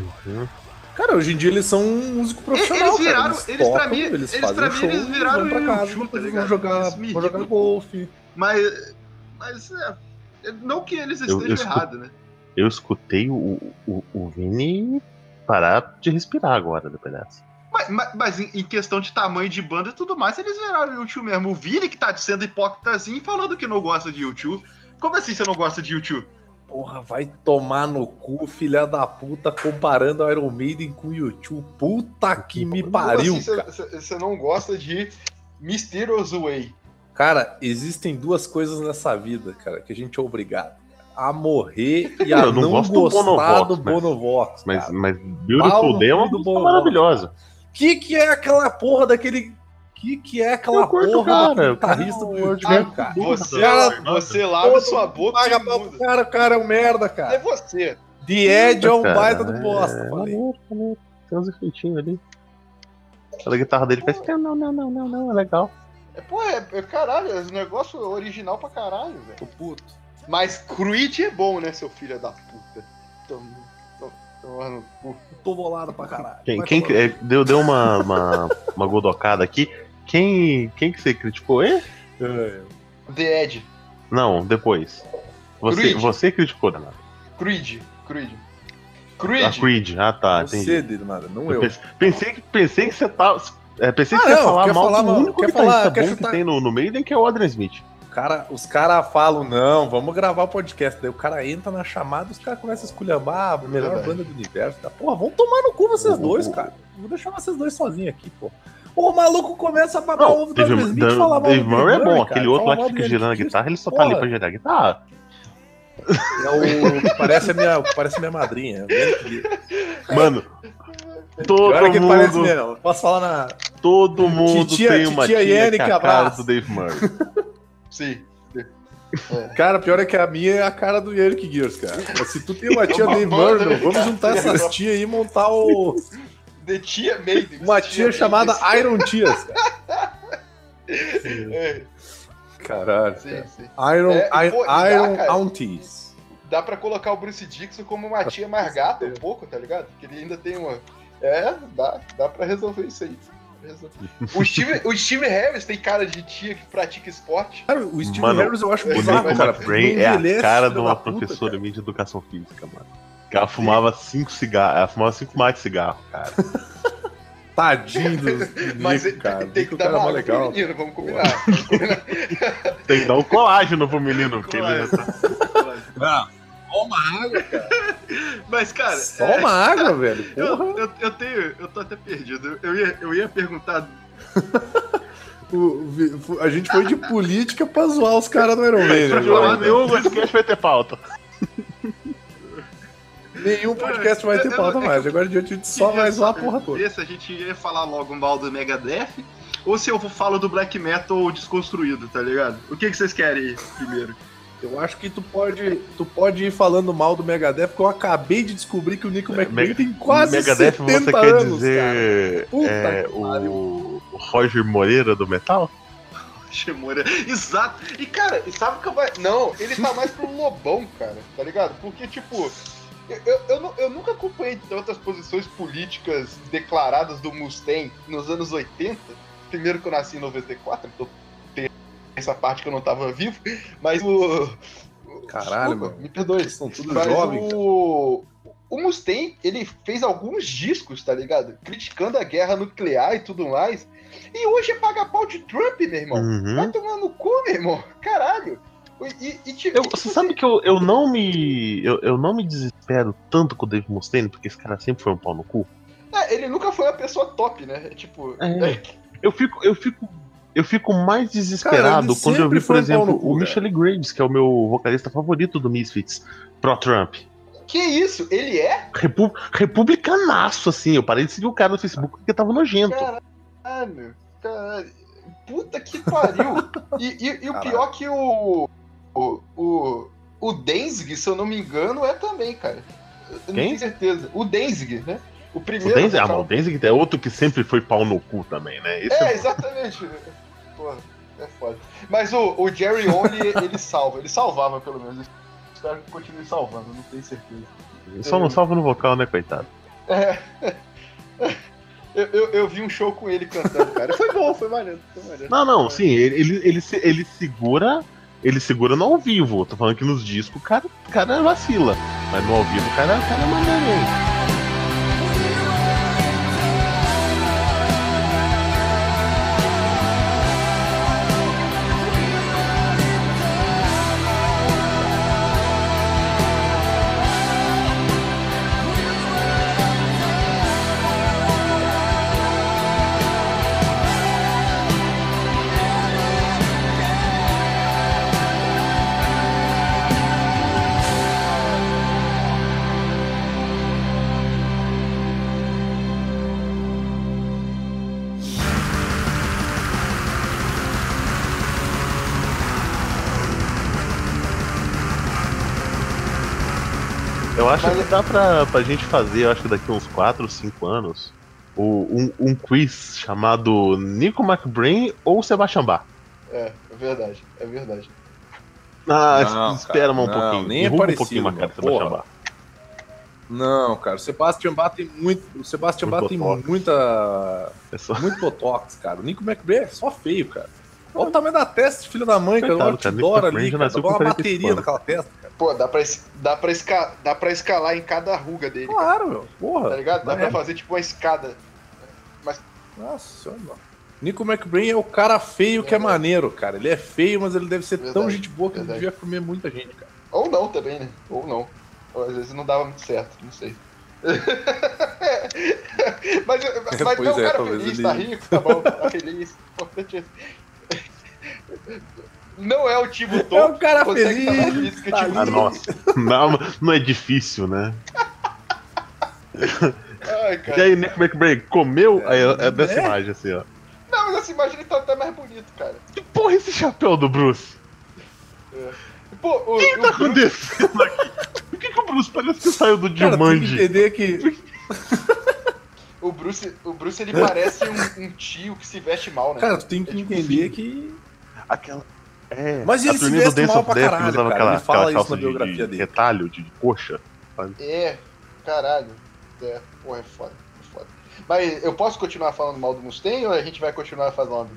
Speaker 3: Uhum.
Speaker 2: Cara, hoje em dia eles são um músico profissional.
Speaker 1: Eles viraram-
Speaker 2: cara. Eles,
Speaker 1: eles, pra
Speaker 2: tocam,
Speaker 1: mim-
Speaker 2: eles,
Speaker 1: eles,
Speaker 2: fazem
Speaker 1: pra mim,
Speaker 2: show,
Speaker 1: eles viraram
Speaker 2: vão pra casa,
Speaker 1: YouTube, tá
Speaker 2: vão jogar, vão jogar
Speaker 1: irrita.
Speaker 2: golfe.
Speaker 1: Mas. Mas é. Não que eles
Speaker 3: Eu-
Speaker 1: estejam
Speaker 3: eu escuto-
Speaker 1: errados, né?
Speaker 3: Eu escutei o, o, o Vini parar de respirar agora depois dessa.
Speaker 1: Mas, mas- mas em, em questão de tamanho de banda e tudo mais, eles viraram YouTube mesmo. O Vini que tá sendo hipócritazinho e falando que não gosta de YouTube. Como assim você não gosta de YouTube?
Speaker 2: Porra, vai tomar no cu, filha da puta, comparando a Iron Maiden com o YouTube. Puta que me pariu,
Speaker 1: assim você- você não gosta de Mysterious Way?
Speaker 2: Cara, existem duas coisas nessa vida, cara, que a gente é obrigado. A morrer e a
Speaker 3: Eu não
Speaker 2: não,
Speaker 3: gosto do
Speaker 2: gostar
Speaker 3: Bonovox,
Speaker 2: do
Speaker 3: mas-
Speaker 2: Bonovox.
Speaker 3: Mas, mas
Speaker 2: Pau
Speaker 3: Beautiful Day é uma música maravilhosa.
Speaker 2: Que que é aquela porra daquele... Que que é aquela
Speaker 3: Eu curto,
Speaker 2: porra
Speaker 3: cara,
Speaker 2: guitarrista
Speaker 3: é
Speaker 2: do
Speaker 3: Edgar
Speaker 2: cara?
Speaker 1: Você,
Speaker 2: Cara,
Speaker 1: você lava sua boca
Speaker 2: Paga
Speaker 1: e muda.
Speaker 2: cara, o cara é um merda,
Speaker 1: É
Speaker 2: cara.
Speaker 1: você.
Speaker 2: The Edge é um baita do
Speaker 3: é-
Speaker 2: bosta,
Speaker 3: é
Speaker 2: falei.
Speaker 3: maneiro, maneiro. Tem uns efeitinhos ali. Aquela guitarra dele faz. Não, não, não, não, não, é legal.
Speaker 1: É, pô, é, é caralho, é um negócio original pra caralho, velho.
Speaker 2: Tô puto.
Speaker 1: Mas Creed é bom, né, seu filho da puta? Tom- tom- tomar no cu.
Speaker 2: Tô bolado pra caralho.
Speaker 3: Quem, quem é, deu, deu uma, uma, uma godocada aqui. Quem, quem que você criticou? ele?
Speaker 2: É.
Speaker 1: The Edge.
Speaker 3: Não, depois. Você,
Speaker 1: Creed.
Speaker 3: você criticou, Renato.
Speaker 1: Creed. Creed.
Speaker 3: A
Speaker 1: Creed.
Speaker 3: Creed. Ah, tá, entendi.
Speaker 2: Você, Denado, não
Speaker 3: Eu
Speaker 2: eu.
Speaker 3: pensei, pensei que, pensei que você tava. é, pensei que
Speaker 2: Ah,
Speaker 3: você ia falar mal
Speaker 2: falar
Speaker 3: do único guitarrista bom que
Speaker 2: chutar-
Speaker 3: tem no, no Maiden, que é o Adrian Smith.
Speaker 2: Cara, os caras falam, não, vamos gravar o podcast. Daí o cara entra na chamada os caras começam a esculhambar a melhor
Speaker 1: Verdade.
Speaker 2: banda do universo. Tá? Porra, vamos tomar no cu vocês dois, cara. Vou deixar vocês dois sozinhos aqui, pô. O maluco começa a babar o
Speaker 3: Não,
Speaker 2: ovo da
Speaker 3: Dave,
Speaker 2: Smith e
Speaker 3: Dave,
Speaker 2: falar mal
Speaker 3: Dave
Speaker 2: do
Speaker 3: Murray é bom.
Speaker 2: cara.
Speaker 3: Aquele outro
Speaker 2: Fala
Speaker 3: lá que fica girando a guitarra, ele só tá ali
Speaker 2: Porra.
Speaker 3: pra girar a guitarra.
Speaker 2: É o que parece a minha, parece a minha madrinha.
Speaker 3: Mano, todo
Speaker 2: Pior é que parece
Speaker 3: mundo,
Speaker 2: mesmo. Posso falar na.
Speaker 3: todo mundo
Speaker 2: Titia-
Speaker 3: tem uma
Speaker 2: titia
Speaker 3: tia
Speaker 2: Yane
Speaker 3: que é a cara do Dave Murray.
Speaker 1: Sim.
Speaker 2: Cara, pior é que a minha é a cara do Yannick Gears, cara. Se tu tem uma tia
Speaker 1: Uma
Speaker 2: Dave Murray, vamos
Speaker 1: cara.
Speaker 2: juntar essas tias aí e montar o.
Speaker 1: The Tia Maiden.
Speaker 2: Uma tia chamada Iron Tias, cara.
Speaker 1: É,
Speaker 2: Caralho.
Speaker 1: sim,
Speaker 2: cara.
Speaker 1: sim.
Speaker 2: Iron,
Speaker 1: É,
Speaker 2: I-
Speaker 1: pô, dá,
Speaker 2: Iron
Speaker 1: cara.
Speaker 2: Aunties.
Speaker 1: Dá pra colocar o Bruce Dixon como uma tia mais gata um pouco, tá ligado? Porque ele ainda tem uma. É, dá, dá pra resolver isso aí. O Steve, o Steve Harris tem cara de tia que pratica esporte.
Speaker 2: Cara, o Steve
Speaker 3: Mano,
Speaker 2: Harris eu acho bizarro, cara.
Speaker 3: McBrain
Speaker 2: Não
Speaker 3: é a cara de uma professora minha de educação física, mano. Que ela fumava cinco cigarros, ela fumava cinco mais de cigarro, cara.
Speaker 2: Tadinho do
Speaker 1: Mas
Speaker 2: Nico, cara.
Speaker 1: tem,
Speaker 2: Nico
Speaker 1: que
Speaker 2: é um
Speaker 1: dar
Speaker 2: cara
Speaker 1: uma legal.
Speaker 2: legal.
Speaker 1: pro menino, vamos combinar. Vamos combinar.
Speaker 3: Tem que dar um colágeno pro menino, porque ele já tá...
Speaker 2: Não, toma água, cara.
Speaker 1: Mas, cara.
Speaker 2: Só
Speaker 1: é,
Speaker 2: uma água, velho.
Speaker 1: eu, eu, eu tenho. Eu tô até perdido. Eu ia, eu ia perguntar.
Speaker 2: O- a gente foi de política pra zoar os caras do Iron
Speaker 3: falar
Speaker 2: né?
Speaker 3: nenhum podcast vai ter pauta.
Speaker 2: Nenhum podcast vai ter pauta
Speaker 1: é
Speaker 2: mais. Agora diante a gente só vai zoar a porra toda.
Speaker 1: Se a gente ia falar logo mal do Megadeth ou se eu falo do black metal desconstruído, tá ligado? O que, que vocês querem ir primeiro?
Speaker 2: Eu acho que tu pode, tu pode ir falando mal do Megadeth, porque eu acabei de descobrir que o Nico McBrain
Speaker 3: Mega-
Speaker 2: tem quase
Speaker 3: Megadeth,
Speaker 2: 70
Speaker 3: você quer
Speaker 2: anos,
Speaker 3: dizer
Speaker 2: Puta
Speaker 3: é, o, o Roger Moreira do metal?
Speaker 1: Shimura. Exato. E, cara, sabe o que eu vai. Não, ele tá mais pro Lobão, cara, tá ligado? Porque, tipo. Eu, eu, eu, eu nunca acompanhei tantas posições políticas declaradas do Mustang nos anos 80. Primeiro que eu nasci em 94, então essa parte que eu não tava vivo, mas o.
Speaker 2: Caralho,
Speaker 1: Desculpa,
Speaker 2: meu.
Speaker 1: me perdoe.
Speaker 2: Eles são tudo jovens.
Speaker 1: o... o Mustaine, ele fez alguns discos, tá ligado? Criticando a guerra nuclear e tudo mais. E hoje é paga pau de Trump, meu irmão. Vai
Speaker 3: Uhum.
Speaker 1: tomar no cu, meu irmão. Caralho. E, e, tipo,
Speaker 3: Eu- você sabe que eu, eu não me. Eu, eu não me desespero tanto com o Dave Mustaine, porque esse cara sempre foi um pau no cu.
Speaker 1: é, ele nunca foi uma pessoa top, né? É Tipo.
Speaker 3: É.
Speaker 1: é,
Speaker 3: Eu fico, eu fico, eu fico mais
Speaker 2: Cara,
Speaker 3: desesperado
Speaker 2: ele
Speaker 3: quando eu vi, por
Speaker 2: um
Speaker 3: exemplo,
Speaker 2: no cu,
Speaker 3: o
Speaker 2: cara.
Speaker 3: Michelle Graves, que é o meu vocalista favorito do Misfits, pró-Trump.
Speaker 1: Que isso? Ele é?
Speaker 3: Repu republicanaço, assim. Eu parei de seguir o cara no Facebook porque tava nojento.
Speaker 1: Caralho. Caralho. Puta que pariu. E, e- e o pior que o. O. O, o Denzig, se eu não me engano, é também, cara. Eu não
Speaker 3: Quem?
Speaker 1: tenho certeza. O Denzig, né? O
Speaker 3: O
Speaker 1: primeiro.
Speaker 3: Denzel, ah,
Speaker 1: vocal-
Speaker 3: mas o Denzel é outro que sempre foi pau no cu também, né? Esse
Speaker 1: É,
Speaker 3: é,
Speaker 1: exatamente. Porra, é foda. Mas o, o Jerry Only, ele salva. Ele salvava, pelo menos. Espero que continue salvando, não tenho certeza.
Speaker 3: só não salva no vocal, né, coitado?
Speaker 1: É. Eu, eu, eu vi um show com ele cantando, cara. Foi bom, foi maneiro. Foi maneiro.
Speaker 3: Não, não, sim, ele, ele, ele, ele segura. Ele segura no ao vivo. Tô falando que nos discos o cara, cara vacila. Mas no ao vivo o cara, o cara é maneirinho. Dá pra, pra gente fazer, eu acho que daqui uns 4, 5 anos, o- um, um quiz chamado Nico McBrain ou Sebastian Bach.
Speaker 1: É, é verdade, é verdade.
Speaker 3: Ah,
Speaker 2: Não,
Speaker 3: espera
Speaker 2: cara,
Speaker 3: um
Speaker 2: não,
Speaker 3: pouquinho.
Speaker 2: nem é
Speaker 3: Derruba um
Speaker 2: parecido,
Speaker 3: pouquinho uma cara do Sebastian. Bach.
Speaker 2: Não, cara, o Sebastian Bach tem muito. O Sebastian Bach tem muita.
Speaker 3: É só...
Speaker 2: Muito botox, cara. O Nico McBrain é só feio, cara. Olha o tamanho da testa, filho da mãe, cara.
Speaker 3: Coitado,
Speaker 2: Olha o
Speaker 3: cara,
Speaker 2: outdoor
Speaker 3: Nico McBrain
Speaker 2: ali, cara. Dá
Speaker 3: com
Speaker 2: uma
Speaker 3: 45
Speaker 2: bateria naquela testa, cara.
Speaker 1: Pô, dá pra, dá, pra esca, dá pra escalar em cada ruga dele, cara,
Speaker 2: Claro, meu. Porra.
Speaker 1: tá ligado? Dá
Speaker 2: É.
Speaker 1: pra fazer tipo uma escada.
Speaker 2: Nossa senhora. mano. Nico McBrain é o cara feio que é maneiro, cara. Ele é feio, mas ele deve ser tão
Speaker 1: Verdade,
Speaker 2: gente boa que ele
Speaker 1: verdade.
Speaker 2: devia comer muita gente, cara.
Speaker 1: Ou não também, né? Ou não. Ou às vezes não dava muito certo, não sei. mas mas
Speaker 2: Pois
Speaker 1: não, o
Speaker 2: é,
Speaker 1: cara feliz,
Speaker 2: ele-
Speaker 1: tá rico, tá bom, tá feliz. É- Não é o tipo
Speaker 2: É
Speaker 1: top.
Speaker 2: um cara
Speaker 1: tá
Speaker 2: feliz.
Speaker 1: o
Speaker 2: tá
Speaker 3: Ah, nossa. Não, não é difícil, né?
Speaker 1: Ai,
Speaker 3: E aí, Nick McBrain comeu?
Speaker 2: É,
Speaker 3: Aí é dessa
Speaker 2: é.
Speaker 3: imagem assim, ó.
Speaker 1: Não, mas essa imagem ele tá até mais bonito, cara.
Speaker 3: Que porra é esse chapéu do Bruce?
Speaker 1: Pô, o,
Speaker 3: O que tá
Speaker 1: o Bruce,
Speaker 3: acontecendo aqui? Por que, que o Bruce parece que saiu do Jumanji?
Speaker 2: entender que.
Speaker 1: o Bruce, o Bruce ele parece um, um tio que se veste mal, né?
Speaker 2: Cara, tu tem que
Speaker 1: É tipo
Speaker 2: entender que.
Speaker 3: Aquela. É,
Speaker 2: Mas ele se veste mal pra
Speaker 3: Death, que
Speaker 2: caralho,
Speaker 3: usava
Speaker 2: cara.
Speaker 3: aquela,
Speaker 2: Ele fala isso
Speaker 3: calça
Speaker 2: na
Speaker 3: de,
Speaker 2: biografia
Speaker 3: de
Speaker 2: dele.
Speaker 3: retalho, de, de coxa.
Speaker 1: É, caralho. É, porra, é foda, é foda. Mas eu posso continuar falando mal do Mustaine ou a gente vai continuar falando?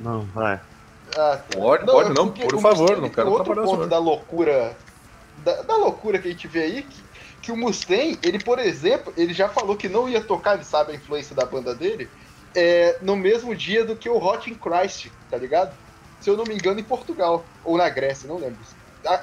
Speaker 3: Não, vai.
Speaker 1: Ah, tá.
Speaker 2: Pode, pode, não, por
Speaker 1: o
Speaker 2: favor, não quero
Speaker 1: outro ponto
Speaker 2: senhor.
Speaker 1: da loucura, da, da loucura que a gente vê aí, que, que o Mustaine, ele, por exemplo, ele já falou que não ia tocar, ele sabe a influência da banda dele, é, no mesmo dia do que o Hot in Christ, tá ligado? Se eu não me engano, em Portugal, ou na Grécia, não lembro.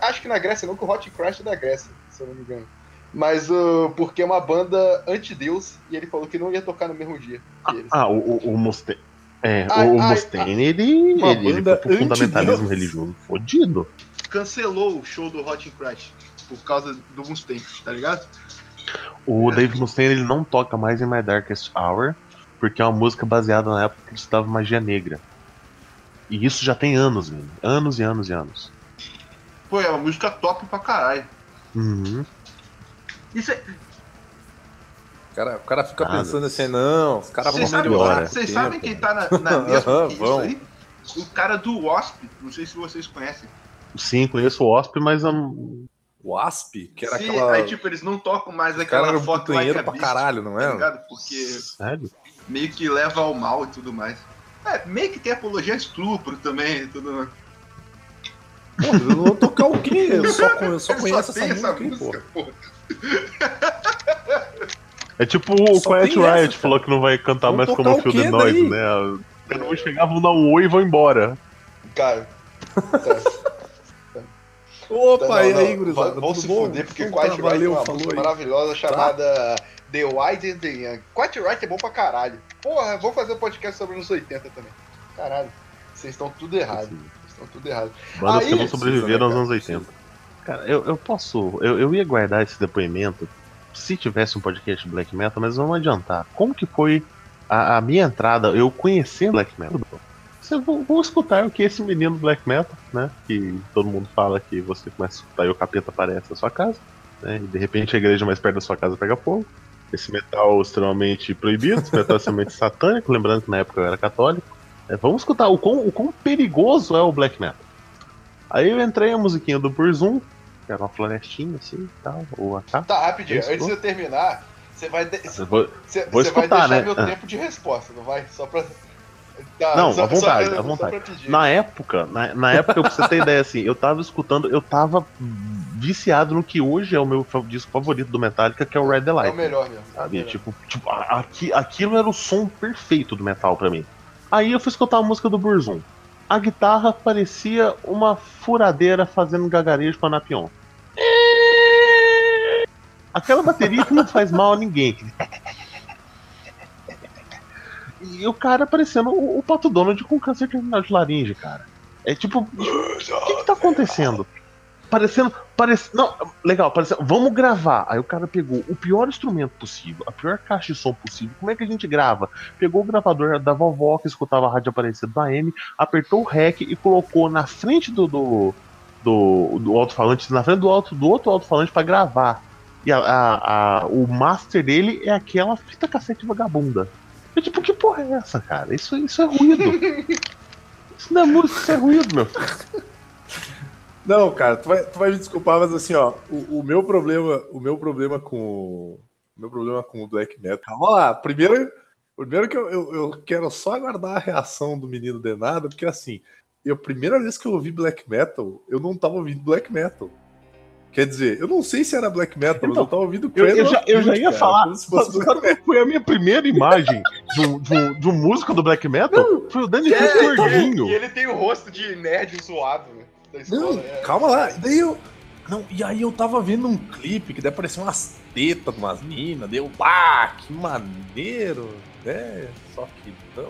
Speaker 1: Acho que na Grécia não, que o Hot Christ é da Grécia, se eu não me engano. Mas uh, porque é uma banda anti-Deus, e ele falou que não ia tocar no mesmo dia que eles.
Speaker 3: Ah, o, o, o Mustaine. É,
Speaker 1: Ai,
Speaker 3: o
Speaker 1: ai,
Speaker 3: Mustaine, ele,
Speaker 2: Uma
Speaker 3: ele, ele
Speaker 2: banda
Speaker 3: foi pro fundamentalismo religioso fodido.
Speaker 1: Cancelou o show do Hot Christ por causa do Mustaine, tá ligado?
Speaker 3: O
Speaker 1: É.
Speaker 3: Dave Mustaine ele não toca mais em My Darkest Hour, porque é uma música baseada na época que ele estudava magia negra. E isso já tem anos, velho. Anos e anos e anos.
Speaker 1: Pô, é uma música top pra caralho.
Speaker 3: Uhum.
Speaker 1: Isso é,
Speaker 2: O cara, o cara fica
Speaker 3: Nada.
Speaker 2: pensando assim, não, os caras vão melhorar.
Speaker 3: melhora.
Speaker 1: vocês sabem quem tá na, na mesma
Speaker 2: Aham,
Speaker 1: que isso
Speaker 2: vão.
Speaker 1: aí? O cara do Wasp, não sei se vocês conhecem.
Speaker 3: Sim, conheço o Osp, mas um,
Speaker 2: O Asp, que era
Speaker 1: Sim,
Speaker 2: aquela.
Speaker 1: aí tipo, eles não tocam mais
Speaker 2: cara
Speaker 1: aquela
Speaker 2: um
Speaker 1: foto like a
Speaker 2: pra
Speaker 1: beast,
Speaker 2: caralho, não
Speaker 1: tá
Speaker 2: é?
Speaker 1: ligado? Porque
Speaker 3: sério?
Speaker 1: meio que leva ao mal e tudo mais. É, meio que tem apologia a estupro também e tudo.
Speaker 2: Porra, eu vou tocar o quê? Eu só, eu só
Speaker 1: Eu
Speaker 2: conheço
Speaker 1: tenho
Speaker 2: essa música, aí, porra.
Speaker 1: porra.
Speaker 3: É tipo o
Speaker 2: Só
Speaker 3: Quiet
Speaker 2: essa,
Speaker 3: Riot
Speaker 2: cara.
Speaker 3: falou que não vai cantar
Speaker 2: Vamos
Speaker 3: mais como
Speaker 2: o
Speaker 3: the Noise, né? Eles vão chegar, vão dar um oi e vão embora.
Speaker 1: Cara. tá.
Speaker 2: Opa,
Speaker 1: Não,
Speaker 2: e
Speaker 1: não,
Speaker 2: aí, gurizada?
Speaker 1: vão- se
Speaker 2: bom?
Speaker 1: fuder, porque
Speaker 2: Então
Speaker 1: Quiet
Speaker 2: tá,
Speaker 1: Riot tem
Speaker 2: valeu,
Speaker 1: uma música maravilhosa chamada The Wide and the Young. Riot é bom pra caralho. Porra, vou fazer um podcast sobre os 80 também. Caralho, vocês estão tudo errado. Vocês estão tudo errado.
Speaker 3: Bandas
Speaker 1: Aí,
Speaker 3: que não sobreviveram aos anos
Speaker 1: né,
Speaker 3: 80. Cara, eu, eu posso. Eu, eu ia guardar esse depoimento se tivesse um podcast Black Metal, mas vamos adiantar. Como que foi a, a minha entrada, eu conhecendo Black Metal? Você vou, vou escutar o que esse menino Black Metal, né? Que todo mundo fala que você começa a escutar e o capeta aparece na sua casa, né? E de repente a igreja mais perto da sua casa pega fogo. Esse metal extremamente proibido, esse metal extremamente satânico, lembrando que na época eu era católico. É, vamos escutar o quão, o quão perigoso é o Black Metal. Aí eu entrei a musiquinha do Burzum, que era uma florestinha assim e tal, ou AK.
Speaker 1: Tá, rapidinho, antes de eu terminar, você vai, de-
Speaker 3: Eu vou-
Speaker 1: você,
Speaker 3: vou
Speaker 1: você vai
Speaker 3: escutar,
Speaker 1: deixar
Speaker 3: né?
Speaker 1: meu
Speaker 3: Ah.
Speaker 1: tempo de resposta, não vai? Só pra. Tá,
Speaker 3: Não,
Speaker 1: só-
Speaker 3: à vontade,
Speaker 1: só,
Speaker 3: à vontade. Na época, na, na época, pra você ter ideia, assim, eu tava escutando, eu tava viciado no que hoje é o meu disco favorito do Metallica, que é o Red
Speaker 1: É o
Speaker 3: Light.
Speaker 1: melhor mesmo. é o
Speaker 3: Sabe?
Speaker 1: melhor.
Speaker 3: Tipo, tipo aqui, aquilo era o som perfeito do metal pra mim. Aí eu fui escutar a música do Burzum. A guitarra parecia uma furadeira fazendo gagarejo com a Napion. Aquela bateria que não faz mal a ninguém. E o cara parecendo o, o Pato Donald com câncer terminal de laringe, cara. É tipo, o que, que tá acontecendo? Parecendo. Parece, não, legal, parecendo. Vamos gravar. Aí o cara pegou o pior instrumento possível, a pior caixa de som possível. Como é que a gente grava? Pegou o gravador da vovó que escutava a rádio aparecida do AM, apertou o REC e colocou na frente do. do do, do alto-falante, na frente do, alto, do outro alto-falante pra gravar. E a, a- a- o master dele é aquela fita cassete vagabunda. Eu, tipo, que porra é essa, cara? Isso, isso é ruído. isso não é música, isso é ruído, meu.
Speaker 2: Não, cara, tu vai, tu vai me desculpar, mas assim, ó, o, o meu problema, o meu problema com o meu problema com o black metal. Calma lá, primeiro, primeiro que eu, eu, eu quero só aguardar a reação do menino de nada, porque assim, eu, a primeira vez que eu ouvi black metal, eu não tava ouvindo black metal. Quer dizer, eu não sei se era black metal, mas
Speaker 3: Então,
Speaker 2: eu tava ouvindo
Speaker 3: Eu,
Speaker 2: Cradle
Speaker 3: eu já,
Speaker 2: of
Speaker 3: eu já ia
Speaker 2: cara,
Speaker 3: falar. Sabe qual foi a minha primeira imagem de um, de um, de um músico do black metal? Foi o Danny
Speaker 1: É, e,
Speaker 3: gordinho.
Speaker 1: e ele tem o rosto de nerd zoado né, da escola.
Speaker 2: Não,
Speaker 1: é.
Speaker 2: calma lá. E daí eu. Não, e aí eu tava vendo um clipe que daí parecia umas tetas de umas minas. Deu, pá, que maneiro, né? Só que não,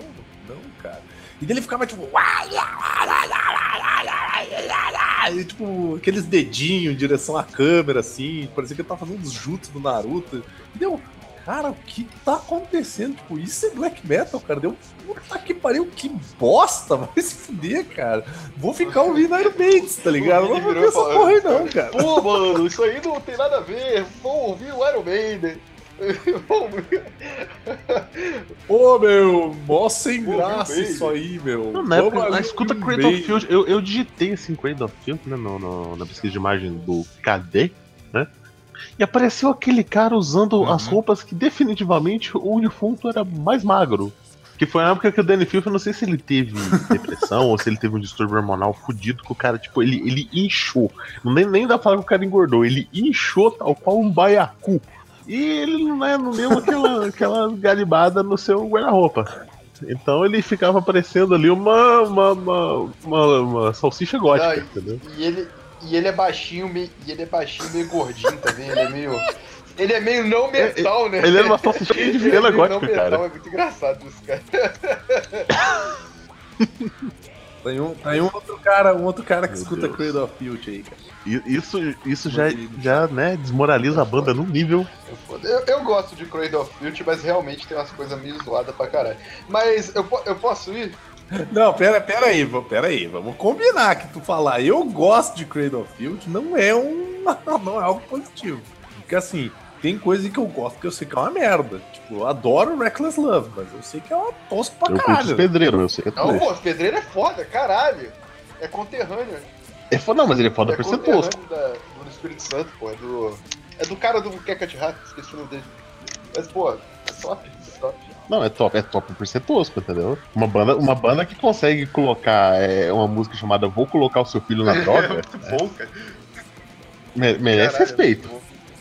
Speaker 2: não, cara. E daí ele ficava tipo. E, tipo, aqueles dedinhos em direção à câmera, assim. Parecia que ele tava fazendo os jutsu do Naruto. E deu. Cara, o que tá acontecendo? Tipo, isso é black metal, cara. Deu. Puta que pariu, que bosta! Vai se fuder, cara. Vou ficar ouvindo Iron Maiden, tá ligado? Não vou
Speaker 1: e
Speaker 2: essa porra aí, não, cara.
Speaker 1: Pô, mano, isso aí não tem nada a ver. Vou ouvir o Iron Maiden.
Speaker 2: Pô, meu, mó sem
Speaker 1: Ouviu
Speaker 2: graça isso aí, meu.
Speaker 3: Não, na época, na escuta
Speaker 2: ouvir
Speaker 3: Cradle of. Field, eu, eu digitei assim Cradle of Field, né, no, no- na pesquisa de imagem do KD, né? E apareceu aquele cara usando
Speaker 2: Uhum.
Speaker 3: as roupas que definitivamente o defunto era mais magro. Que foi a época que o Danny Filth, eu não sei se ele teve depressão ou se ele teve um distúrbio hormonal fudido, que o cara, tipo, ele, ele inchou. Não nem, nem dá pra falar que o cara engordou, ele inchou tal qual um baiacu. E ele não, é, não deu aquela, aquela garibada no seu guarda-roupa. Então ele ficava parecendo ali uma, uma, uma, uma, uma salsicha gótica,
Speaker 1: Ai.
Speaker 3: entendeu?
Speaker 1: E ele, e ele é baixinho, meio, e ele é baixinho, meio gordinho também. Ele é meio. Ele é meio não metal, né?
Speaker 3: Ele era uma salsichinha de
Speaker 1: Ele é
Speaker 3: vela
Speaker 1: meio não
Speaker 3: gótica,
Speaker 1: metal,
Speaker 3: cara.
Speaker 1: É muito engraçado isso, cara.
Speaker 2: Tem um, tem um outro cara, um outro cara que
Speaker 3: Meu
Speaker 2: escuta
Speaker 3: Deus.
Speaker 2: Cradle of Field aí, cara.
Speaker 3: Isso, isso já, já né, desmoraliza a banda num nível.
Speaker 1: Eu, eu gosto de Cradle of Filth, mas realmente tem umas coisas meio zoadas pra caralho. Mas eu, eu posso ir?
Speaker 2: Não, pera, pera aí, pera aí, vamos combinar que tu falar eu gosto de Cradle of Field não é um não é algo positivo. Porque assim, tem coisa que eu gosto que eu sei que é uma merda. Tipo, eu adoro Reckless Love, mas eu sei que é uma tosco pra
Speaker 3: Eu curto
Speaker 2: caralho.
Speaker 3: pedreiros, eu sei que é
Speaker 1: Não, pô, os pedreiros é foda, caralho. É conterrâneo.
Speaker 3: É foda, não, mas ele é foda
Speaker 1: é
Speaker 3: por ser tosco.
Speaker 1: da- do Espírito Santo, pô. É do, é do cara do de Rato, esqueci o nome dele. Mas, pô, é top, é top.
Speaker 3: Não, é top, é top por ser tosco, entendeu? Uma banda, uma banda que consegue colocar é, uma música chamada Vou Colocar o Seu Filho na
Speaker 1: É
Speaker 3: Droga,
Speaker 1: muito bom, cara.
Speaker 3: me- merece
Speaker 1: Caralho,
Speaker 3: respeito.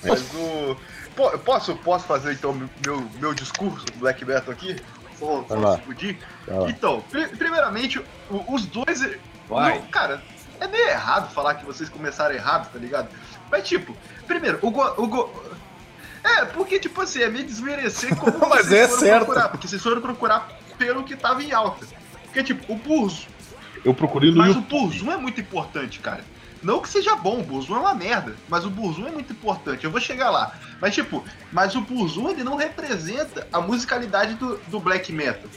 Speaker 1: é. Mas o. Po- Posso, posso fazer então meu, meu discurso do Black Metal aqui? Só, só
Speaker 3: lá.
Speaker 1: explodir? Então, pri- primeiramente, o- os dois.
Speaker 2: Vai.
Speaker 1: Não, cara, é meio errado falar que vocês começaram errado, tá ligado? Mas, tipo, primeiro, o Go. O Go é, porque, tipo assim, é meio desmerecer como
Speaker 2: Mas
Speaker 1: vocês
Speaker 2: é
Speaker 1: foram
Speaker 2: certo.
Speaker 1: procurar. Porque vocês foram procurar pelo que tava em alta. Porque, tipo, o Burzum.
Speaker 3: Eu procurei no
Speaker 1: Mas o
Speaker 3: YouTube.
Speaker 1: Burzum é muito importante, cara. Não que seja bom, o Burzum é uma merda, mas o Burzum é muito importante. Eu vou chegar lá. Mas, tipo, mas o Burzum, ele não representa a musicalidade do, do black metal.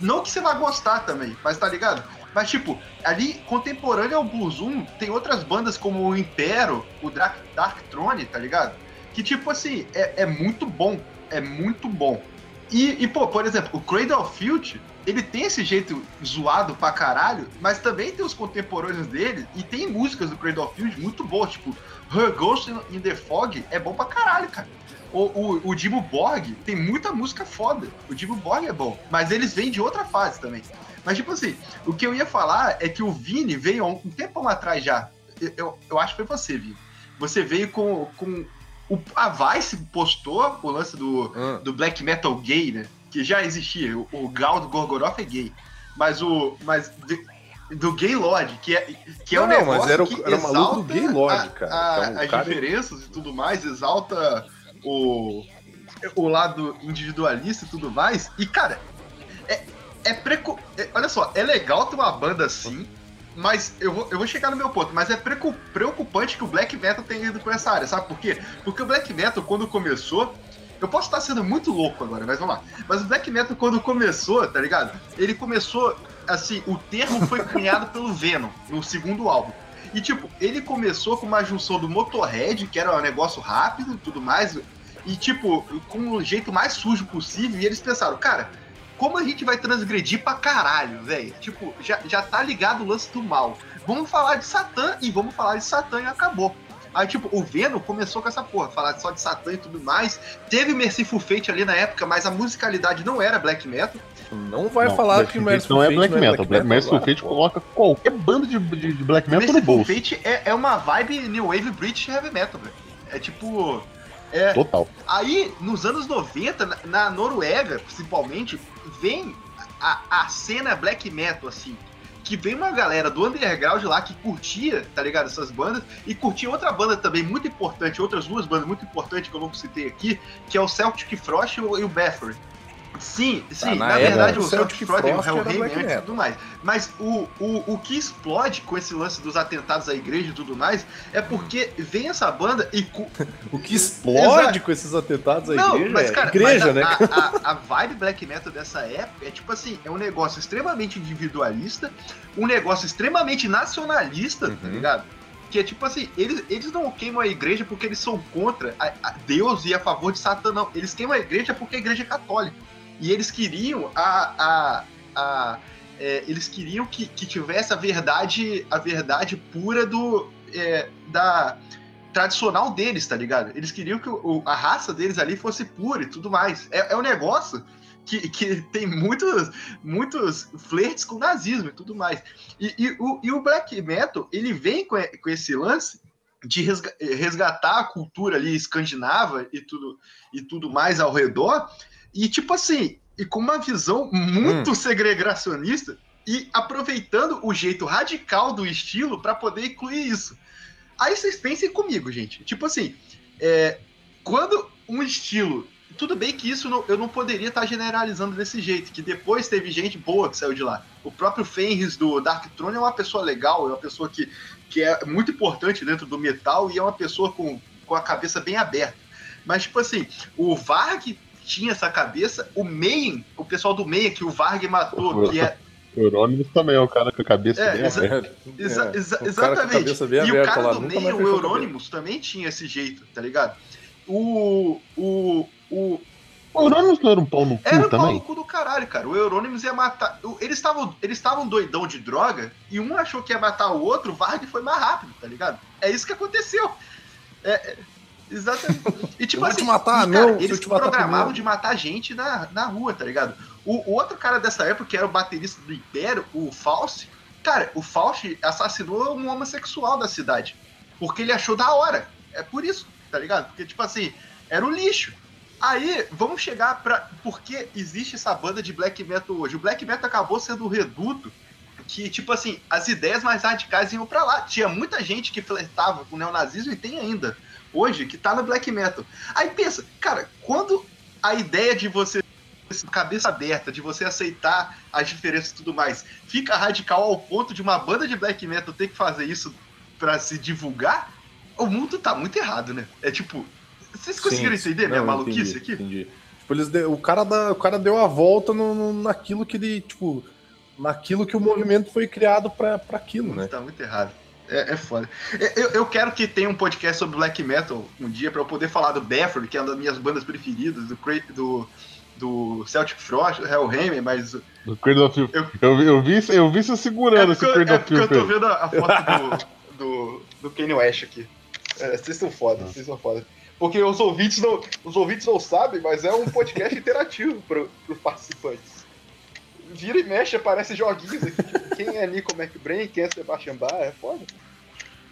Speaker 1: Não que você vá gostar também, mas tá ligado? Mas, tipo, ali, contemporâneo ao Burzum, tem outras bandas como o Impero, o Dark, Dark Throne, tá ligado? Que, tipo assim, é, é muito bom. É muito bom. E, e, pô, por exemplo, o Cradle of Filth, ele tem esse jeito zoado pra caralho, mas também tem os contemporâneos dele, e tem músicas do Cradle Filth muito boas, tipo, Her Ghost in the Fog é bom pra caralho, cara. O, o, o Dimmu Borg tem muita música foda. O Dimmu Borg é bom, mas eles vêm de outra fase também. Mas, tipo assim, o que eu ia falar é que o Vini veio um tempão atrás já. Eu, eu, eu acho que foi você, Vini. Você veio com. com o, a Vice postou o lance do,
Speaker 2: Ah.
Speaker 1: do black metal gay, né? Que já existia. O, o Gal do Gorgoroth é gay. Mas o. Mas de- do Gay Lord, que é, que é
Speaker 2: Não,
Speaker 1: um negócio
Speaker 2: mas era o-
Speaker 1: que
Speaker 2: era o maluco do
Speaker 1: exalta
Speaker 2: Gay Lord,
Speaker 1: a-
Speaker 2: cara,
Speaker 1: a-
Speaker 2: um
Speaker 1: as
Speaker 2: cara-
Speaker 1: diferenças e tudo mais, exalta o, o lado individualista e tudo mais. E, cara, é, é, preco... é- Olha só, é legal ter uma banda assim, mas eu vou, eu vou chegar no meu ponto, mas é preocupante que o black metal tenha ido por essa área, sabe por quê? Porque o black metal, quando começou, eu posso estar sendo muito louco agora, mas vamos lá. Mas o black metal, quando começou, tá ligado? Ele começou, assim, o termo foi cunhado pelo Venom, no segundo álbum. E, tipo, ele começou com uma junção do Motorhead, que era um negócio rápido e tudo mais, e, tipo, com o jeito mais sujo possível, e eles pensaram, cara, como a gente vai transgredir pra caralho, velho? Tipo, já, já tá ligado o lance do mal. Vamos falar de Satã e vamos falar de Satã e acabou. Aí, tipo, o Venom começou com essa porra, falar só de Satã e tudo mais. Teve Merciful Fate ali na época, mas a musicalidade não era black metal.
Speaker 2: Não vai
Speaker 3: Não,
Speaker 2: falar
Speaker 3: Black
Speaker 2: que
Speaker 3: Fate
Speaker 2: Merciful
Speaker 3: não é
Speaker 2: Fate
Speaker 3: black metal. Black Merciful
Speaker 2: agora,
Speaker 3: Fate coloca qualquer banda de, de, de black metal no
Speaker 1: Merciful
Speaker 3: bolso.
Speaker 1: Fate é, é uma vibe New Wave British Heavy Metal, velho. É tipo. É,
Speaker 3: Total.
Speaker 1: Aí, nos anos 90, na, Noruega, principalmente, vem a, a cena black metal, assim. Que vem uma galera do underground lá que curtia, tá ligado? Essas bandas. E curtia outra banda também muito importante, outras duas bandas muito importantes que eu não citei aqui, que é o Celtic Frost e o, e o Bathory. Sim, sim,
Speaker 2: Tá, na
Speaker 1: na, verdade
Speaker 2: o
Speaker 1: Celtic,
Speaker 2: Celtic
Speaker 1: Frost e o
Speaker 2: black
Speaker 1: e tudo mais. Mas o, o, o que explode com esse lance dos atentados à igreja e tudo mais é porque vem essa banda e.
Speaker 2: O que explode
Speaker 1: Exato.
Speaker 2: com esses atentados à
Speaker 1: Não,
Speaker 2: igreja
Speaker 1: mas,
Speaker 2: é
Speaker 1: cara,
Speaker 2: igreja,
Speaker 1: mas
Speaker 2: né?
Speaker 1: a, a, a vibe black metal dessa época é tipo assim, é um negócio extremamente individualista, um negócio extremamente nacionalista, tá
Speaker 2: Uhum.
Speaker 1: ligado? Que é tipo assim, eles, eles não queimam a igreja porque eles são contra a, a Deus e a favor de Satã, não. Eles queimam a igreja porque a igreja é católica. E eles queriam a. a, a é, eles queriam que, que tivesse a verdade, a verdade pura do. é, da tradicional deles, tá ligado? Eles queriam que o- a raça deles ali fosse pura e tudo mais. É, é um negócio que, que tem muitos, muitos flertes com o nazismo e tudo mais. E, e o, e o black metal, ele vem com, com esse lance de resga- resgatar a cultura ali escandinava e tudo, e tudo mais ao redor, e tipo assim, e com uma visão muito segregacionista e aproveitando o jeito radical do estilo para poder incluir isso. Aí vocês pensem comigo, gente. Tipo assim, é, quando um estilo. Tudo bem que isso não- eu não poderia estar generalizando desse jeito, que depois teve gente boa que saiu de lá. O próprio Fenris do Dark Throne é uma pessoa legal, é uma pessoa que, que é muito importante dentro do metal e é uma pessoa com, com a cabeça bem aberta. Mas, tipo assim, o Varg tinha essa cabeça, o Meien, o pessoal do Meien que o Varg matou, que é.
Speaker 3: O Eurônimos também é o cara com a cabeça
Speaker 1: É,
Speaker 3: bem
Speaker 1: exa-
Speaker 3: aberta.
Speaker 1: Exa-
Speaker 2: É,
Speaker 1: exa-
Speaker 2: o cara com a
Speaker 1: exatamente.
Speaker 2: cabeça bem
Speaker 1: e o cara
Speaker 2: lá,
Speaker 1: do
Speaker 2: mais
Speaker 1: o. Euronymous, também tinha esse jeito, tá ligado? O. O. O.
Speaker 3: O Eurônimos não era um pau no cu
Speaker 1: Era o pau
Speaker 3: também?
Speaker 1: no cu do caralho, cara. O Euronymous ia matar. Eles estavam eles estavam doidão de droga e um achou que ia matar o outro, o Varg foi mais rápido, tá ligado? É isso que aconteceu. É, é- Exatamente. E tipo
Speaker 2: Eu
Speaker 1: assim,
Speaker 2: te matar,
Speaker 1: e, cara,
Speaker 2: não,
Speaker 1: eles
Speaker 2: te matar
Speaker 1: programavam de matar gente na, na rua, tá ligado? O, o outro cara dessa época, que era o baterista do Império, o Faust, cara, o Faust assassinou um homossexual da cidade. Porque ele achou da hora. É por isso, tá ligado? Porque, tipo assim, era o lixo. Aí, vamos chegar pra. Por que existe essa banda de black metal hoje? O black metal acabou sendo o reduto que, tipo assim, as ideias mais radicais iam pra lá. Tinha muita gente que flertava com o neonazismo e tem ainda, hoje, que tá no black metal. Aí pensa, cara, quando a ideia de você, cabeça aberta, de você aceitar as diferenças e tudo mais, fica radical ao ponto de uma banda de black metal ter que fazer isso pra se divulgar, o mundo tá muito errado, né? É tipo. Vocês conseguiram
Speaker 2: Sim,
Speaker 1: entender minha
Speaker 2: não,
Speaker 1: maluquice
Speaker 2: entendi,
Speaker 1: aqui?
Speaker 2: Entendi. Tipo, eles de- o, cara da- o cara deu a volta no, no- naquilo que ele, tipo, naquilo que o movimento foi criado pra aquilo, né?
Speaker 1: Tá muito errado. É, é foda. É, Eu, eu quero que tenha um podcast sobre black metal um dia pra eu poder falar do Bathory, que é uma das minhas bandas preferidas, do, do, do Celtic Frost, do Hellhammer, mas
Speaker 3: Do Cradle of Filth.
Speaker 1: Eu-
Speaker 3: Eu, vi- eu, vi, eu vi você segurando
Speaker 1: é
Speaker 3: esse Cradle
Speaker 1: é
Speaker 3: of
Speaker 1: porque eu tô
Speaker 3: Filth.
Speaker 1: vendo a, a foto do, do, do Kanye West aqui. É, vocês são foda, vocês são foda. Porque os ouvintes, não, os ouvintes não sabem, mas é um podcast interativo pro, pros participantes. Vira e mexe, aparece joguinhos aqui, tipo, quem é Nico McBrain, quem é Sebastian Bach, é foda.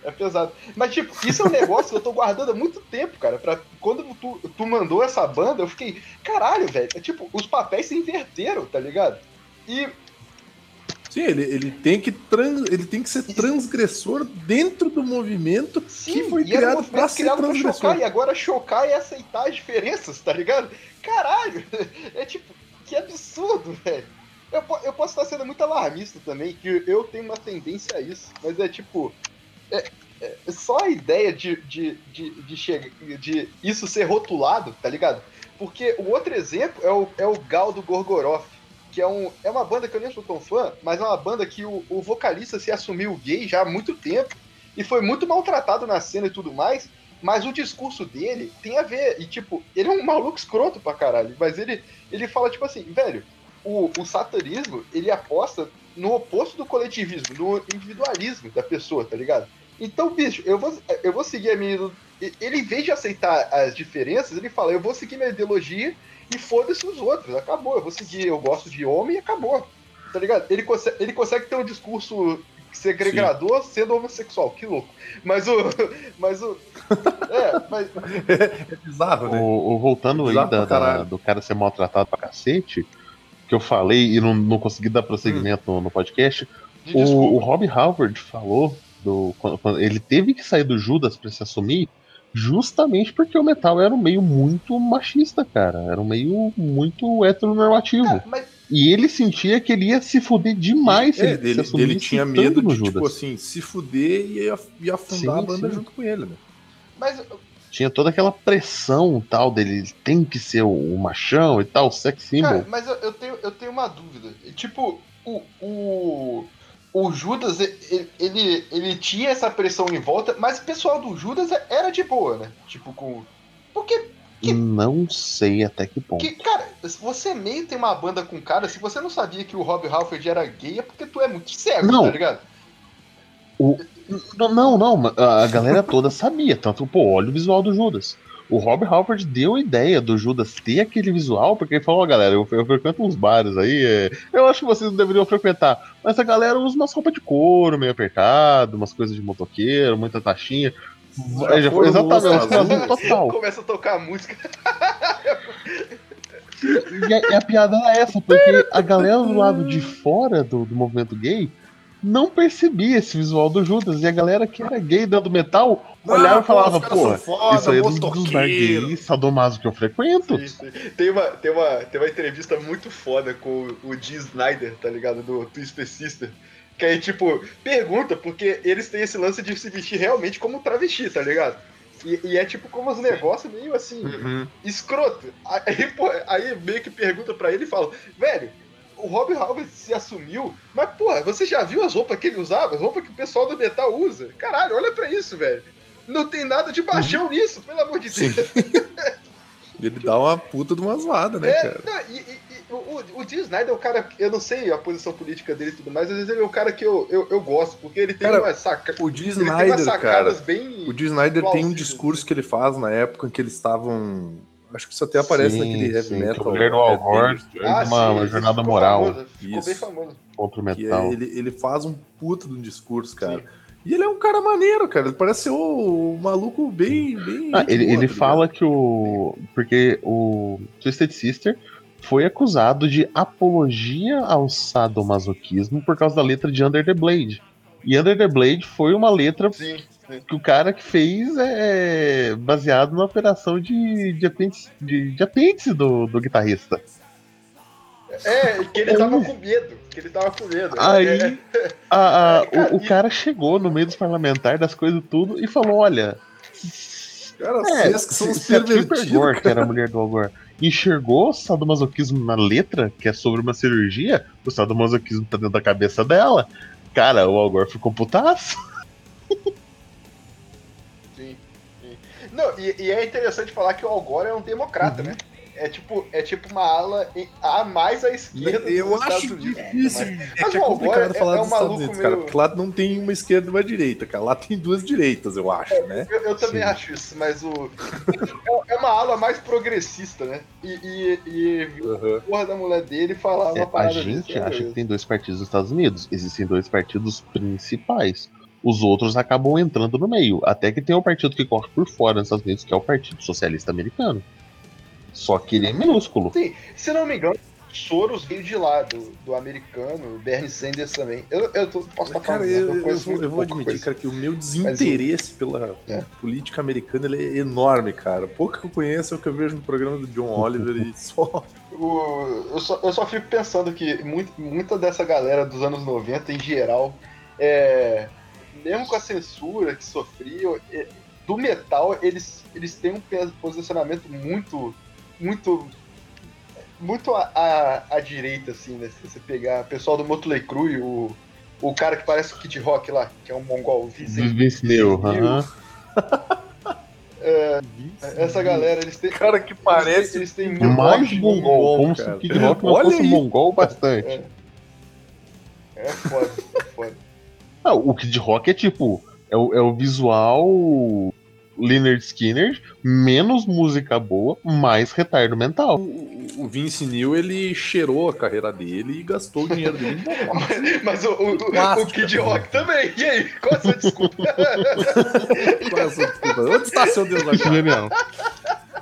Speaker 1: É pesado. Mas, tipo, isso é um negócio que eu tô guardando há muito tempo, cara. Pra, quando tu, tu mandou essa banda, eu fiquei, caralho, velho. É, tipo, os papéis se inverteram, tá ligado? E
Speaker 2: Sim, ele, ele, tem que trans, ele tem que ser transgressor dentro do movimento
Speaker 1: Sim,
Speaker 2: que foi
Speaker 1: um
Speaker 2: criado pra ser
Speaker 1: criado pra
Speaker 2: transgressor.
Speaker 1: chocar, e agora chocar é aceitar as diferenças, tá ligado? Caralho! É tipo, que absurdo, velho. Eu, eu posso estar sendo muito alarmista também, que eu tenho uma tendência a isso, mas é tipo. É, é só a ideia de, de, de, de, chegar, de isso ser rotulado, tá ligado? Porque o outro exemplo é o, é o Gal do Gorgoroth, que é, um, é uma banda que eu nem sou tão fã, mas é uma banda que o, o vocalista se assumiu gay já há muito tempo e foi muito maltratado na cena e tudo mais, mas o discurso dele tem a ver, e tipo, ele é um maluco escroto pra caralho, mas ele, ele fala tipo assim, velho, o, o satanismo, ele aposta no oposto do coletivismo, no individualismo da pessoa, tá ligado? Então, bicho, eu vou, eu vou seguir a minha. Ele, em vez de aceitar as diferenças, ele fala: eu vou seguir minha ideologia e foda-se os outros. Acabou, eu vou seguir, eu gosto de homem e acabou. Tá ligado? Ele consegue, ele consegue ter um discurso segregador sendo homossexual, que louco. Mas o. Mas o. É, mas.
Speaker 2: É bizarro, né?
Speaker 3: O, o- voltando aí
Speaker 2: Bizarro
Speaker 3: da- do cara ser maltratado pra cacete, que eu falei e não, não consegui dar prosseguimento no, no podcast,
Speaker 1: De
Speaker 3: o, o. Rob Halford falou do quando, quando ele teve que sair do Judas pra se assumir justamente porque o metal era um meio muito machista, cara. Era um meio muito heteronormativo.
Speaker 1: Cara, mas
Speaker 3: E ele sentia que ele ia se fuder demais se
Speaker 2: É,
Speaker 3: ele, assumisse
Speaker 2: dele tinha medo de,
Speaker 3: Judas.
Speaker 2: tipo assim, se fuder e ia, ia afundar
Speaker 3: Sim,
Speaker 2: a banda
Speaker 3: sim.
Speaker 2: junto com ele, né?
Speaker 1: mas
Speaker 3: Tinha toda aquela pressão tal dele, ele tem que ser o, o machão e tal, o sex symbol.
Speaker 1: Cara, mas eu, eu tenho, eu tenho uma dúvida. Tipo, o, o, o Judas, ele, ele, ele tinha essa pressão em volta, mas o pessoal do Judas era de boa, né? Tipo, com. Porque, que-
Speaker 3: Não sei até que ponto.
Speaker 1: que, cara, se você meio tem uma banda com cara, se você não sabia que o Rob Halford era gay, é porque tu é muito cego,
Speaker 3: Não.
Speaker 1: tá ligado?
Speaker 3: Não, não, não, a galera toda sabia, tanto, pô, olha o visual do Judas. O Rob Halford deu a ideia do Judas ter aquele visual, porque ele falou, ó, galera, eu, eu frequento uns bares aí, é, eu acho que vocês não deveriam frequentar, mas a galera usa umas roupas de couro meio apertado, umas coisas de motoqueiro, muita taxinha.
Speaker 2: Já
Speaker 3: É, já foi exatamente,
Speaker 2: Azul?
Speaker 3: total.
Speaker 1: Começa a tocar música.
Speaker 3: E a, e a piada era essa, porque a galera do lado de fora do, do movimento gay não percebia esse visual do Judas. E a galera que era gay dentro do metal olhava e falava, pô,
Speaker 2: foda,
Speaker 3: isso aí é dos, dos
Speaker 2: motoqueiro."
Speaker 3: bar gay sadomaso que eu frequento.
Speaker 1: Sim, sim. Tem, uma, tem, uma, tem uma entrevista muito foda com o, o Dee Snyder, tá ligado? Do Twisted Sister. Que aí, tipo, pergunta, porque eles têm esse lance de se vestir realmente como travesti, tá ligado? E, e é tipo como os negócios meio assim,
Speaker 2: Uhum.
Speaker 1: escroto. Aí, pô, aí meio que pergunta pra ele e fala, velho, o Rob Halford se assumiu, mas, porra, você já viu as roupas que ele usava? As roupas que o pessoal do metal usa? Caralho, olha pra isso, velho. Não tem nada de baixão nisso, pelo amor de. Deus.
Speaker 2: Ele dá uma puta de uma zoada, né,
Speaker 1: É,
Speaker 2: cara?
Speaker 1: não, e, e- e o, o, Dee Snyder é o cara, eu não sei a posição política dele e tudo mais, às vezes ele é o cara que eu, eu, eu gosto, porque ele tem
Speaker 2: Cara,
Speaker 1: umas saca,
Speaker 2: O Dee Snyder, cara.
Speaker 1: bem.
Speaker 2: O Dee Snyder tem um
Speaker 1: plausíveis,
Speaker 2: discurso que ele faz na época em que eles estavam. Acho que isso até aparece
Speaker 3: Sim,
Speaker 2: naquele heavy
Speaker 3: sim,
Speaker 2: metal.
Speaker 3: que a mulher do Al Gore
Speaker 2: Metal,
Speaker 1: Ah,
Speaker 3: uma,
Speaker 1: sim,
Speaker 3: uma jornada
Speaker 1: ficou
Speaker 3: moral
Speaker 1: famoso, ficou
Speaker 2: Isso.
Speaker 1: bem famoso.
Speaker 3: contra o
Speaker 2: que
Speaker 3: metal.
Speaker 2: ele, ele faz um puta de um discurso, cara. E ele é um cara maneiro, cara. Ele parece ser o, o maluco bem. bem
Speaker 3: Ah, ele,
Speaker 2: boa,
Speaker 3: ele
Speaker 2: tá
Speaker 3: fala que o. Porque o Twisted Sister foi acusado de apologia ao sadomasoquismo por causa da letra de Under the Blade. E Under the Blade foi uma letra
Speaker 1: Sim, sim.
Speaker 3: Que o cara que fez é baseado na operação de, de apêndice, de, de apêndice do, do guitarrista.
Speaker 1: É, que ele tava com medo. Que ele tava com medo.
Speaker 3: Aí
Speaker 1: É,
Speaker 3: a- a-
Speaker 1: Cara,
Speaker 3: o, o cara chegou no meio dos parlamentares, das coisas tudo, e falou: olha,
Speaker 2: Cara,
Speaker 3: É,
Speaker 2: vocês que são os
Speaker 3: se a
Speaker 2: pervertidos.
Speaker 3: Gore, que era a mulher do Al Gore, enxergou o sadomasoquismo na letra, que é sobre uma cirurgia, o sadomasoquismo tá dentro da cabeça dela. Cara, o Al Gore ficou putaço.
Speaker 1: Não, e, e é interessante falar que o Al Gore é um democrata, né? É tipo, é tipo uma ala em- a mais à esquerda
Speaker 2: Eu
Speaker 1: dos Estados
Speaker 2: acho
Speaker 1: Unidos.
Speaker 2: difícil.
Speaker 1: Mas-
Speaker 2: É
Speaker 1: mas
Speaker 2: é
Speaker 1: o Al
Speaker 2: complicado
Speaker 1: Gore
Speaker 2: falar
Speaker 1: é- é
Speaker 2: dos Estados Unidos, cara.
Speaker 1: meio-
Speaker 2: Porque lá não tem uma esquerda e uma direita, cara. Lá tem duas direitas, eu acho, né?
Speaker 1: Eu, eu também
Speaker 3: Sim.
Speaker 1: acho isso, mas o. é- é uma ala mais progressista, né? E, e, e a porra da mulher dele falar uma
Speaker 3: É, a gente acha
Speaker 1: é-
Speaker 3: que tem dois partidos nos Estados Unidos. Existem dois partidos principais. Os outros acabam entrando no meio. Até que tem um partido que corre por fora nos Estados Unidos, que é o Partido Socialista Americano. Só que ele é minúsculo.
Speaker 1: Sim, se não me engano, Soros veio de lá, do, do americano, Bernie Sanders também. Eu, eu tô, posso estar
Speaker 2: Cara,
Speaker 1: falando, né?
Speaker 2: eu, eu eu vou admitir,
Speaker 1: coisa.
Speaker 2: cara, que o meu desinteresse pela
Speaker 1: É.
Speaker 2: política americana ele é enorme, cara. Pouco que eu conheço é o que eu vejo no programa do John Oliver e só.
Speaker 1: O- eu, só, eu só fico pensando que muito, muita dessa galera dos anos 90, em geral, é, mesmo com a censura que sofriam, é, do metal, eles, eles têm um posicionamento muito, muito, muito à, à, à direita, assim, né? Se você pegar o pessoal do Motley Crue, o, o cara que parece o Kid Rock lá, que é um mongol, Vincent,
Speaker 3: Vince Neil, aham.
Speaker 1: essa galera, eles têm...
Speaker 2: Cara que
Speaker 1: eles,
Speaker 2: parece.
Speaker 1: eles têm
Speaker 2: um
Speaker 1: muito
Speaker 3: Mais mongol,
Speaker 2: mongol,
Speaker 3: como se
Speaker 2: cara.
Speaker 3: o Kid Rock não
Speaker 2: Olha
Speaker 3: fosse
Speaker 2: aí.
Speaker 3: mongol bastante.
Speaker 1: É. É foda, é foda.
Speaker 3: Ah, o Kid Rock é tipo, é o, é o visual Leonard Skinner, menos música boa, mais retardo mental.
Speaker 2: O, o Vince Neil, ele cheirou a carreira dele e gastou o dinheiro dele.
Speaker 1: Mas, mas o, o, o, Kid Rock também. E aí? Qual a sua desculpa?
Speaker 2: Qual é a sua desculpa? Onde está seu Deus?
Speaker 3: Genial.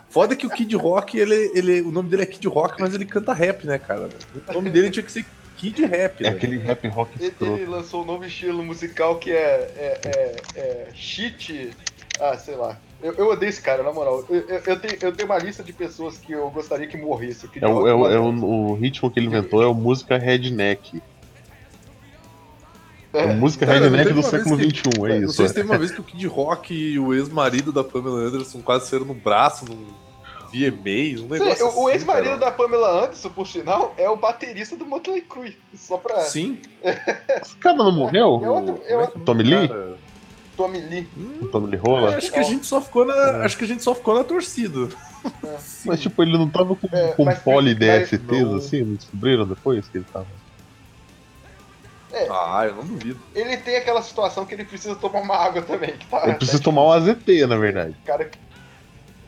Speaker 2: Foda que o Kid Rock, ele, ele, o nome dele é Kid Rock, mas ele canta rap, né, cara? O nome dele tinha que ser Kid Rap,
Speaker 3: É
Speaker 2: né?
Speaker 3: aquele rap rock
Speaker 1: ele, ele lançou um novo estilo musical que é, é, é, é shit. Ah, sei lá. Eu, eu odeio esse cara, na moral. Eu, eu, eu tenho, eu tenho uma lista de pessoas que eu gostaria que morresse.
Speaker 3: É, o, é, o, é o, o ritmo que ele inventou é o música redneck. É a música
Speaker 2: Cara,
Speaker 3: redneck do século XXI, é
Speaker 2: Não
Speaker 3: isso.
Speaker 2: sei se teve uma vez que o Kid Rock e o ex-marido da Pamela Anderson quase saíram no braço num VMA, um
Speaker 1: Sim,
Speaker 2: negócio
Speaker 1: o, o
Speaker 2: assim,
Speaker 1: ex-marido
Speaker 2: cara.
Speaker 1: da Pamela Anderson, por sinal, é o baterista do Motley Crue. Só pra
Speaker 2: Sim.
Speaker 3: Esse cara não morreu?
Speaker 1: É outro- é
Speaker 2: Como
Speaker 1: outro-
Speaker 2: o
Speaker 3: Tommy Lee?
Speaker 2: cara?
Speaker 1: Tommy Lee.
Speaker 3: O Tommy Lee Rola?
Speaker 2: Acho que a gente só ficou na, acho que a gente só ficou na torcida.
Speaker 3: Mas tipo, ele não tava com,
Speaker 1: É,
Speaker 3: com
Speaker 1: mas-
Speaker 3: poli DSTs
Speaker 2: não.
Speaker 3: assim? Não descobriram depois que ele tava?
Speaker 2: Ah, eu não duvido.
Speaker 1: Ele tem aquela situação que ele precisa tomar uma água também. Que tá,
Speaker 3: Ele precisa tomar um AZT, na verdade.
Speaker 1: cara.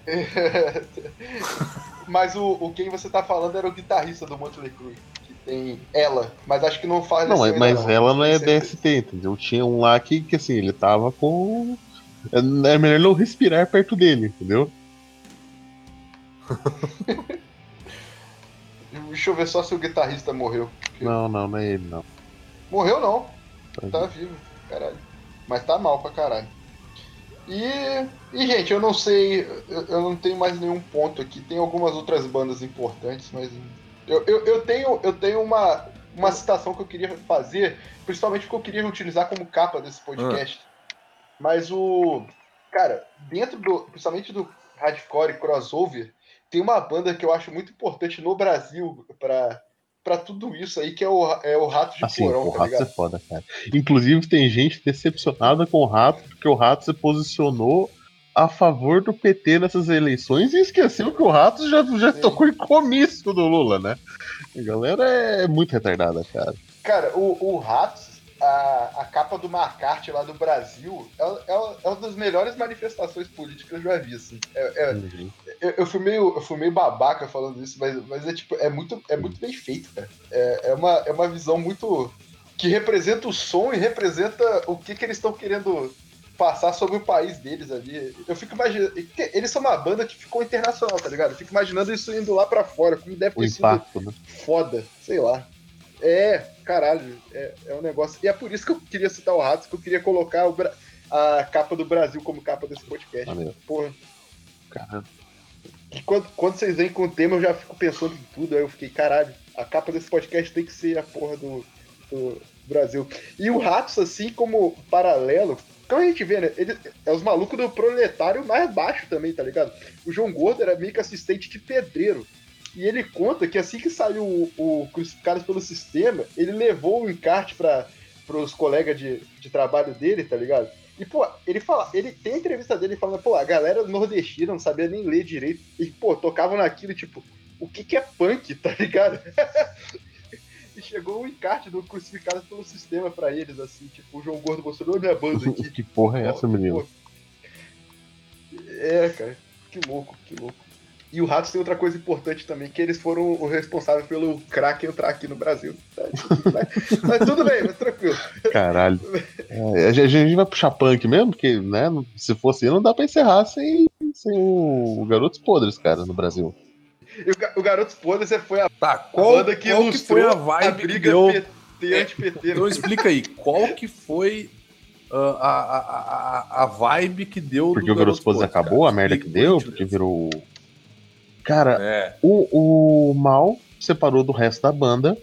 Speaker 1: mas o, o quem você tá falando era o guitarrista do Motley Crue, que tem ela, mas acho que não faz
Speaker 3: Não,
Speaker 1: isso
Speaker 3: mas, ela não é. DST, entendeu? Tinha um lá que, que assim, ele tava com. É é melhor não respirar perto dele, entendeu?
Speaker 1: Deixa eu ver só se o guitarrista morreu.
Speaker 3: Não, não, não é ele, não.
Speaker 1: Morreu não, tá vivo, caralho. Mas tá mal pra caralho. E, e gente, eu não sei, eu, eu não tenho mais nenhum ponto aqui. Tem algumas outras bandas importantes, mas eu, eu, eu tenho, eu tenho uma, uma citação que eu queria fazer, principalmente porque eu queria utilizar como capa desse podcast. Mas o. Cara, dentro do. Principalmente do hardcore crossover, tem uma banda que eu acho muito importante no Brasil pra, pra tudo isso aí, que é o, é o Rato de
Speaker 3: Assim,
Speaker 1: Porão,
Speaker 3: o
Speaker 1: tá
Speaker 3: Ratos é
Speaker 1: ligado?
Speaker 3: foda, cara. Inclusive, tem gente decepcionada com o Rato, porque o Rato se posicionou a favor do PT nessas eleições e esqueceu que o Rato já, já
Speaker 1: Sim.
Speaker 3: tocou em comício do Lula, né? A galera é muito retardada, cara.
Speaker 1: Cara, o, o Ratos, a, a capa do Marcarte lá do Brasil, é, é, é uma das melhores manifestações políticas que eu já vi, assim. É, é- eu, eu fui meio, eu fui meio babaca falando isso, mas, mas é tipo, é muito, é muito bem feito, cara. É, é, uma, é uma visão muito. que representa o som e representa o que, que eles estão querendo passar sobre o país deles ali. Eu fico imaginando. Eles são uma banda que ficou internacional, tá ligado? Eu fico imaginando isso indo lá pra fora, como deve
Speaker 3: O
Speaker 1: ter sido
Speaker 3: impacto, né?
Speaker 1: foda, sei lá. É, caralho, é, é um negócio. E é por isso que eu queria citar o Ratos, que eu queria colocar Bra- a capa do Brasil como capa desse podcast.
Speaker 3: Maneiro.
Speaker 1: Porra.
Speaker 3: Cara,
Speaker 1: E quando, quando vocês vêm com o tema, eu já fico pensando em tudo. Aí eu fiquei, caralho, a capa desse podcast tem que ser a porra do, do Brasil. E o Ratos, assim como paralelo, como a gente vê, né? Ele é os malucos do proletário mais baixo também, tá ligado? O João Gordo era meio que assistente de pedreiro. E ele conta que assim que saiu o, o Crucificados pelo Sistema, ele levou o encarte para os colegas de, de trabalho dele, tá ligado? E, pô, ele fala, ele tem entrevista dele falando, pô, a galera nordestina não sabia nem ler direito. E, pô, tocavam naquilo, tipo, o que que é punk, tá ligado? e chegou o encarte do Crucificados pelo Sistema pra eles, assim, tipo, o João Gordo mostrou "Olha a minha banda aqui.
Speaker 3: que porra é essa, menino?
Speaker 1: É, cara, que louco, que louco. E o Ratos tem outra coisa importante também, que eles foram o responsável pelo crack entrar aqui no Brasil. Mas, mas tudo bem, mas tranquilo.
Speaker 3: Caralho. É, a gente a vai puxar punk mesmo, porque, né, se fosse não dá pra encerrar sem, sem o Garotos Podres, cara, no Brasil.
Speaker 1: E o, Ga- o Garotos Podres foi a
Speaker 2: Tá, qual,
Speaker 1: banda que
Speaker 2: qual que
Speaker 1: ilustrou
Speaker 2: foi a vibe que
Speaker 1: briga
Speaker 2: deu...
Speaker 1: PT anti-PT.
Speaker 2: Então explica aí, qual que foi ah, a, a, a, a vibe que deu
Speaker 3: Porque
Speaker 2: do
Speaker 3: o Garotos
Speaker 2: Garoto
Speaker 3: Podres
Speaker 2: Podre,
Speaker 3: acabou,
Speaker 2: cara?
Speaker 3: a merda que deu,
Speaker 2: por
Speaker 3: porque virou. Cara,
Speaker 2: É,
Speaker 3: o, o Mal separou do resto da banda.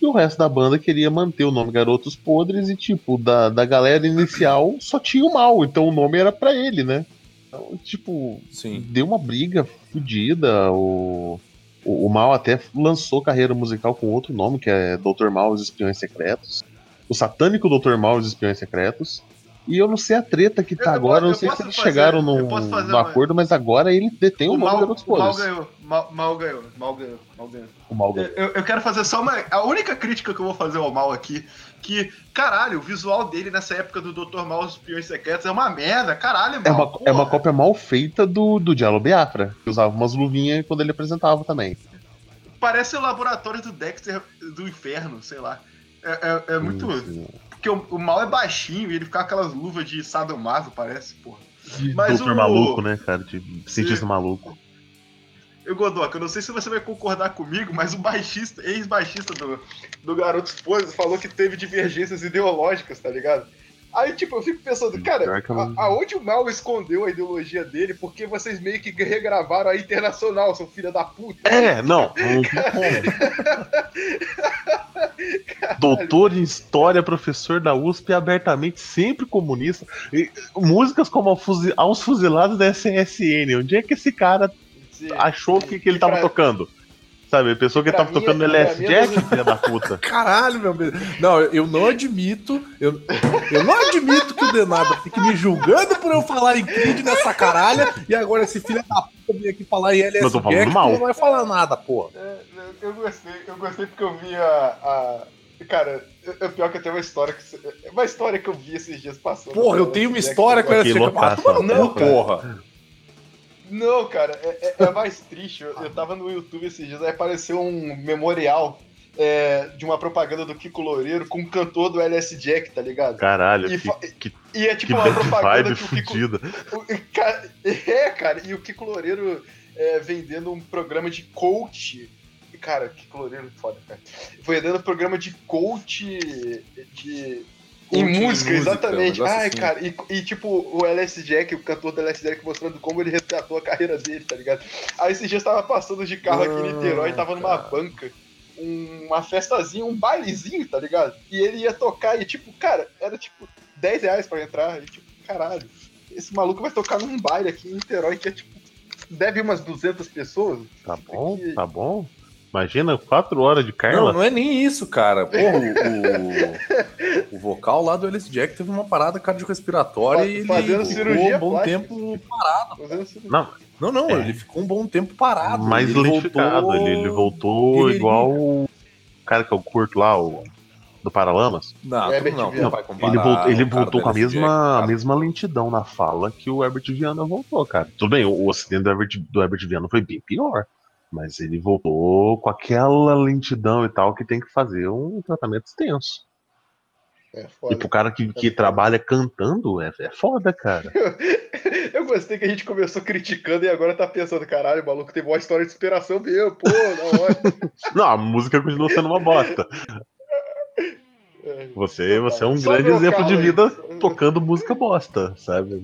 Speaker 3: E o resto da banda queria manter o nome Garotos Podres e, tipo, da, da galera inicial só tinha o Mal, então o nome era pra ele, né? Então, tipo,
Speaker 2: sim.
Speaker 3: deu uma briga fodida. O, o, o Mal até lançou carreira musical com outro nome, que é Dr. Mal e os Espiões Secretos. O satânico Dr. Mal e os Espiões Secretos. E eu não sei a treta que tá
Speaker 1: Eu- eu
Speaker 3: agora, eu não sei se eles
Speaker 1: fazer-
Speaker 3: chegaram num,
Speaker 1: fazer
Speaker 3: acordo, mas agora ele detém o,
Speaker 1: O mal, o mal ganhou, mal, mal ganhou, mal ganhou, mal ganhou.
Speaker 3: O Mal ganhou.
Speaker 1: Eu, eu quero fazer só uma. A única crítica que eu vou fazer ao mal aqui, que, caralho, o visual dele nessa época do Dr. Mal os Espiões Secretos é uma merda, caralho,
Speaker 3: É
Speaker 1: mal.
Speaker 3: uma, é uma cópia mal feita do, do Diallo Biafra, que usava umas luvinhas quando ele apresentava também.
Speaker 1: Parece o laboratório do Dexter do inferno, sei lá. É, é- é muito. Porque o, o mal é baixinho e ele fica com aquelas luvas de sadomaso, parece, porra. Mas
Speaker 3: Doutor
Speaker 1: o-
Speaker 3: maluco, né, cara? De cientista maluco.
Speaker 1: Eu, Godoka, eu não sei se você vai concordar comigo, mas o baixista, ex-baixista do, do Garotos Podres falou que teve divergências ideológicas, tá ligado? Aí, tipo, eu fico pensando, cara, a- aonde o mal escondeu a ideologia dele? Porque vocês meio que regravaram a Internacional, seu filho da puta.
Speaker 3: É, não. Doutor em História, professor da USP, abertamente sempre comunista. E músicas como Aos Fuzi- Aos Fuzilados da SSN. Onde é que esse cara
Speaker 1: Sim.
Speaker 3: achou que, que ele tava
Speaker 1: Pra-
Speaker 3: tocando? Sabe, ele pensou que
Speaker 1: pra
Speaker 3: tava
Speaker 1: mim,
Speaker 3: tocando
Speaker 1: pra
Speaker 3: LS
Speaker 1: é
Speaker 3: Jack, filha da puta.
Speaker 2: Caralho, meu Deus. Não, eu não admito. Eu, eu não admito que o Denado fique me julgando por eu falar em Creed nessa caralha. E agora esse filho da puta vem aqui falar em LS
Speaker 3: Eu tô falando
Speaker 2: Jack,
Speaker 3: mal.
Speaker 2: que não vai falar nada, porra.
Speaker 1: É, eu gostei, eu gostei porque eu vi a. a- Cara, é é pior que eu tenho uma história que. é Uma história que eu vi esses dias passando.
Speaker 2: Porra, eu tenho uma história Jack.
Speaker 3: ó.
Speaker 1: Não, cara.
Speaker 2: porra.
Speaker 1: Não, cara, é, é- é mais triste. Eu, eu tava no YouTube esses dias, aí apareceu um memorial é, de uma propaganda do Kiko Loureiro com um cantor do LS Jack, tá ligado?
Speaker 3: Caralho,
Speaker 1: E,
Speaker 3: que, que,
Speaker 1: e é tipo uma propaganda que o Kiko.
Speaker 3: fudida.
Speaker 1: o- cara, é, cara, e o Kiko Loureiro é, vendendo um programa de coach. Cara, Kiko Loureiro foda, cara. Vendendo um programa de coach de. Em música,
Speaker 2: música,
Speaker 1: exatamente.
Speaker 2: um
Speaker 1: Ai,
Speaker 2: assim.
Speaker 1: cara, e, e, tipo, o LS Jack, o cantor do LS Jack, mostrando como ele resgatou a carreira dele, tá ligado? Aí esses dias tava passando de carro aqui em
Speaker 2: Ah,
Speaker 1: Niterói, tava numa
Speaker 2: cara.
Speaker 1: banca, um- uma festazinha, um bailezinho, tá ligado? E ele ia tocar, e tipo, cara, era tipo 10 reais pra entrar, e tipo, caralho, esse maluco vai tocar num baile aqui em Niterói, que é tipo, deve umas 200 pessoas.
Speaker 3: Tá bom,
Speaker 1: Que-
Speaker 3: tá bom. Imagina, quatro horas de
Speaker 2: Não,
Speaker 3: Carla.
Speaker 2: não é nem isso, cara. Porra, o, o, o vocal lá do Alice Jack teve uma parada cardiorrespiratória e ele
Speaker 1: fazendo
Speaker 2: ficou
Speaker 1: cirurgia
Speaker 2: um bom
Speaker 1: plástica.
Speaker 2: tempo parado.
Speaker 1: Fazendo.
Speaker 3: Não,
Speaker 2: Não, não,
Speaker 3: É.
Speaker 2: ele ficou um bom tempo parado.
Speaker 3: mais
Speaker 2: ele
Speaker 3: lentificado.
Speaker 2: voltou-
Speaker 3: Ele, ele voltou
Speaker 2: Ele-
Speaker 3: igual o cara que eu curto lá, o do Paralamas.
Speaker 2: Não,
Speaker 1: Herbert
Speaker 2: não, não vai comparar
Speaker 3: Ele voltou, ele voltou com a mesma, a mesma lentidão na fala que o Herbert Viana voltou, cara. Tudo bem, o, o acidente do Herbert, do Herbert Viana foi bem pior. Mas ele voltou com aquela lentidão e tal que tem que fazer um tratamento extenso.
Speaker 1: É
Speaker 3: E
Speaker 1: foda.
Speaker 3: pro cara que, que trabalha cantando, é, é foda, cara.
Speaker 1: Eu gostei que a gente começou criticando e agora tá pensando, caralho, o maluco teve uma história de inspiração mesmo, pô, da hora.
Speaker 3: Não, a música continua sendo uma bosta.
Speaker 1: É.
Speaker 3: Você, você é um
Speaker 1: Só
Speaker 3: grande exemplo
Speaker 1: carro
Speaker 3: de vida tocando música bosta, sabe?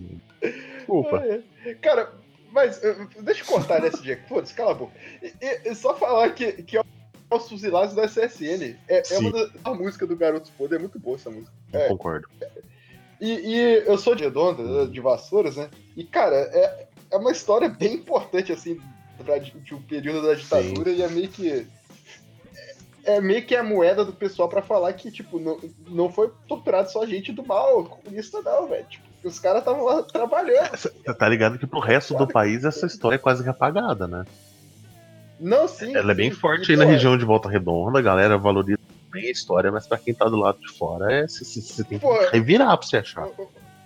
Speaker 3: Desculpa.
Speaker 1: É. Cara, mas deixa eu cortar nesse dia. Foda-se, cala a boca. E, e- só falar que, que é os fuzilados do SSN. É, é
Speaker 3: Sim.
Speaker 1: uma da, a música do Garotos Podre, é muito boa essa música. É.
Speaker 3: Concordo.
Speaker 1: E, e eu sou de Redonda, de Vassouras, né? E, cara, é, é uma história bem importante, assim, pra, de um período da ditadura e é meio que. É meio que a moeda do pessoal pra falar que, tipo, não, não foi torturado só gente do mal, comunista não, velho. Tipo, os caras estavam lá trabalhando.
Speaker 3: Você tá ligado que pro resto do país essa história é quase que apagada, né?
Speaker 1: Não, sim.
Speaker 3: Ela é bem
Speaker 1: sim.
Speaker 3: forte
Speaker 1: E,
Speaker 3: aí na
Speaker 1: pô,
Speaker 3: região de Volta Redonda, a galera valoriza bem a história, mas pra quem tá do lado de fora, é, você tem que
Speaker 1: Pô,
Speaker 3: revirar pra você achar.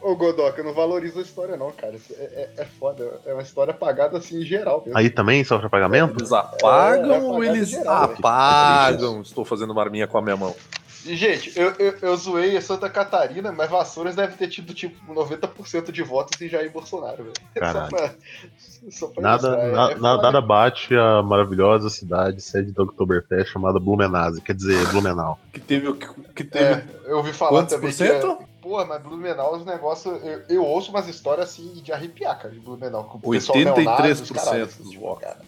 Speaker 1: Ô, Godoka, eu não valorizo a história, não, cara. É, é, é foda. É uma história apagada assim em geral mesmo.
Speaker 3: Aí também sofre pagamento?
Speaker 2: Eles apagam
Speaker 1: É, é
Speaker 2: ou eles
Speaker 1: geral, velho.
Speaker 2: apagam? Estou fazendo marminha com a minha mão.
Speaker 1: Gente, eu, eu, eu zoei a Santa Catarina, mas Vassouras deve ter tido, tipo, 90% de votos em Jair Bolsonaro, velho. Só pra, só pra
Speaker 3: Nada,
Speaker 1: é-
Speaker 3: na-
Speaker 1: é
Speaker 3: na- nada bate a maravilhosa cidade sede da Oktoberfest chamada Blumenase, quer dizer, Blumenau.
Speaker 2: Que teve o que, que teve.
Speaker 1: É, eu ouvi falar
Speaker 2: Quantos
Speaker 1: também
Speaker 2: por cento?
Speaker 1: que... É, porra, mas Blumenau, os negócios... Eu, eu ouço umas histórias, assim, de arrepiar, cara, de Blumenau. Com o pessoal
Speaker 2: 83%
Speaker 1: neonazi, os caralho,
Speaker 2: dos
Speaker 1: tipo,
Speaker 2: votos.
Speaker 1: cara.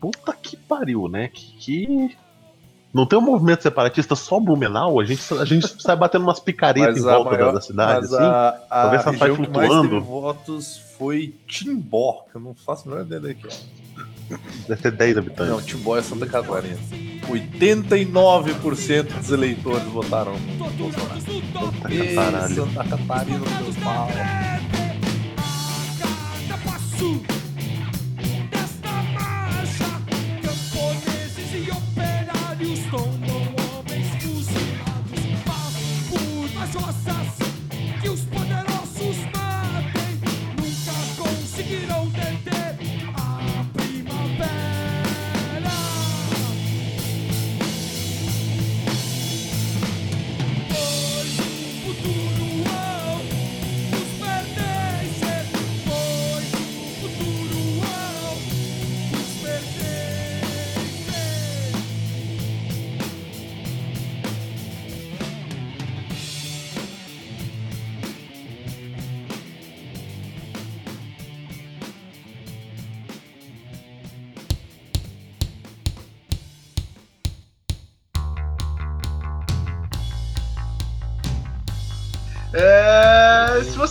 Speaker 3: Puta que pariu, né? Que. que- Não tem um movimento separatista só Blumenau? A gente, a gente sai batendo umas picaretas em volta da-
Speaker 2: maior-
Speaker 3: da cidade, assim.
Speaker 2: a, a
Speaker 3: Talvez ela sai
Speaker 2: região que mais teve votos foi Timbó, que eu não faço a menor ideia daqui.
Speaker 3: Deve ter 10 habitantes.
Speaker 2: Não, Timbó é Santa Catarina. 89% dos eleitores votaram no Bolsonaro.
Speaker 3: Que caralho.
Speaker 2: Santa Catarina, meu pau.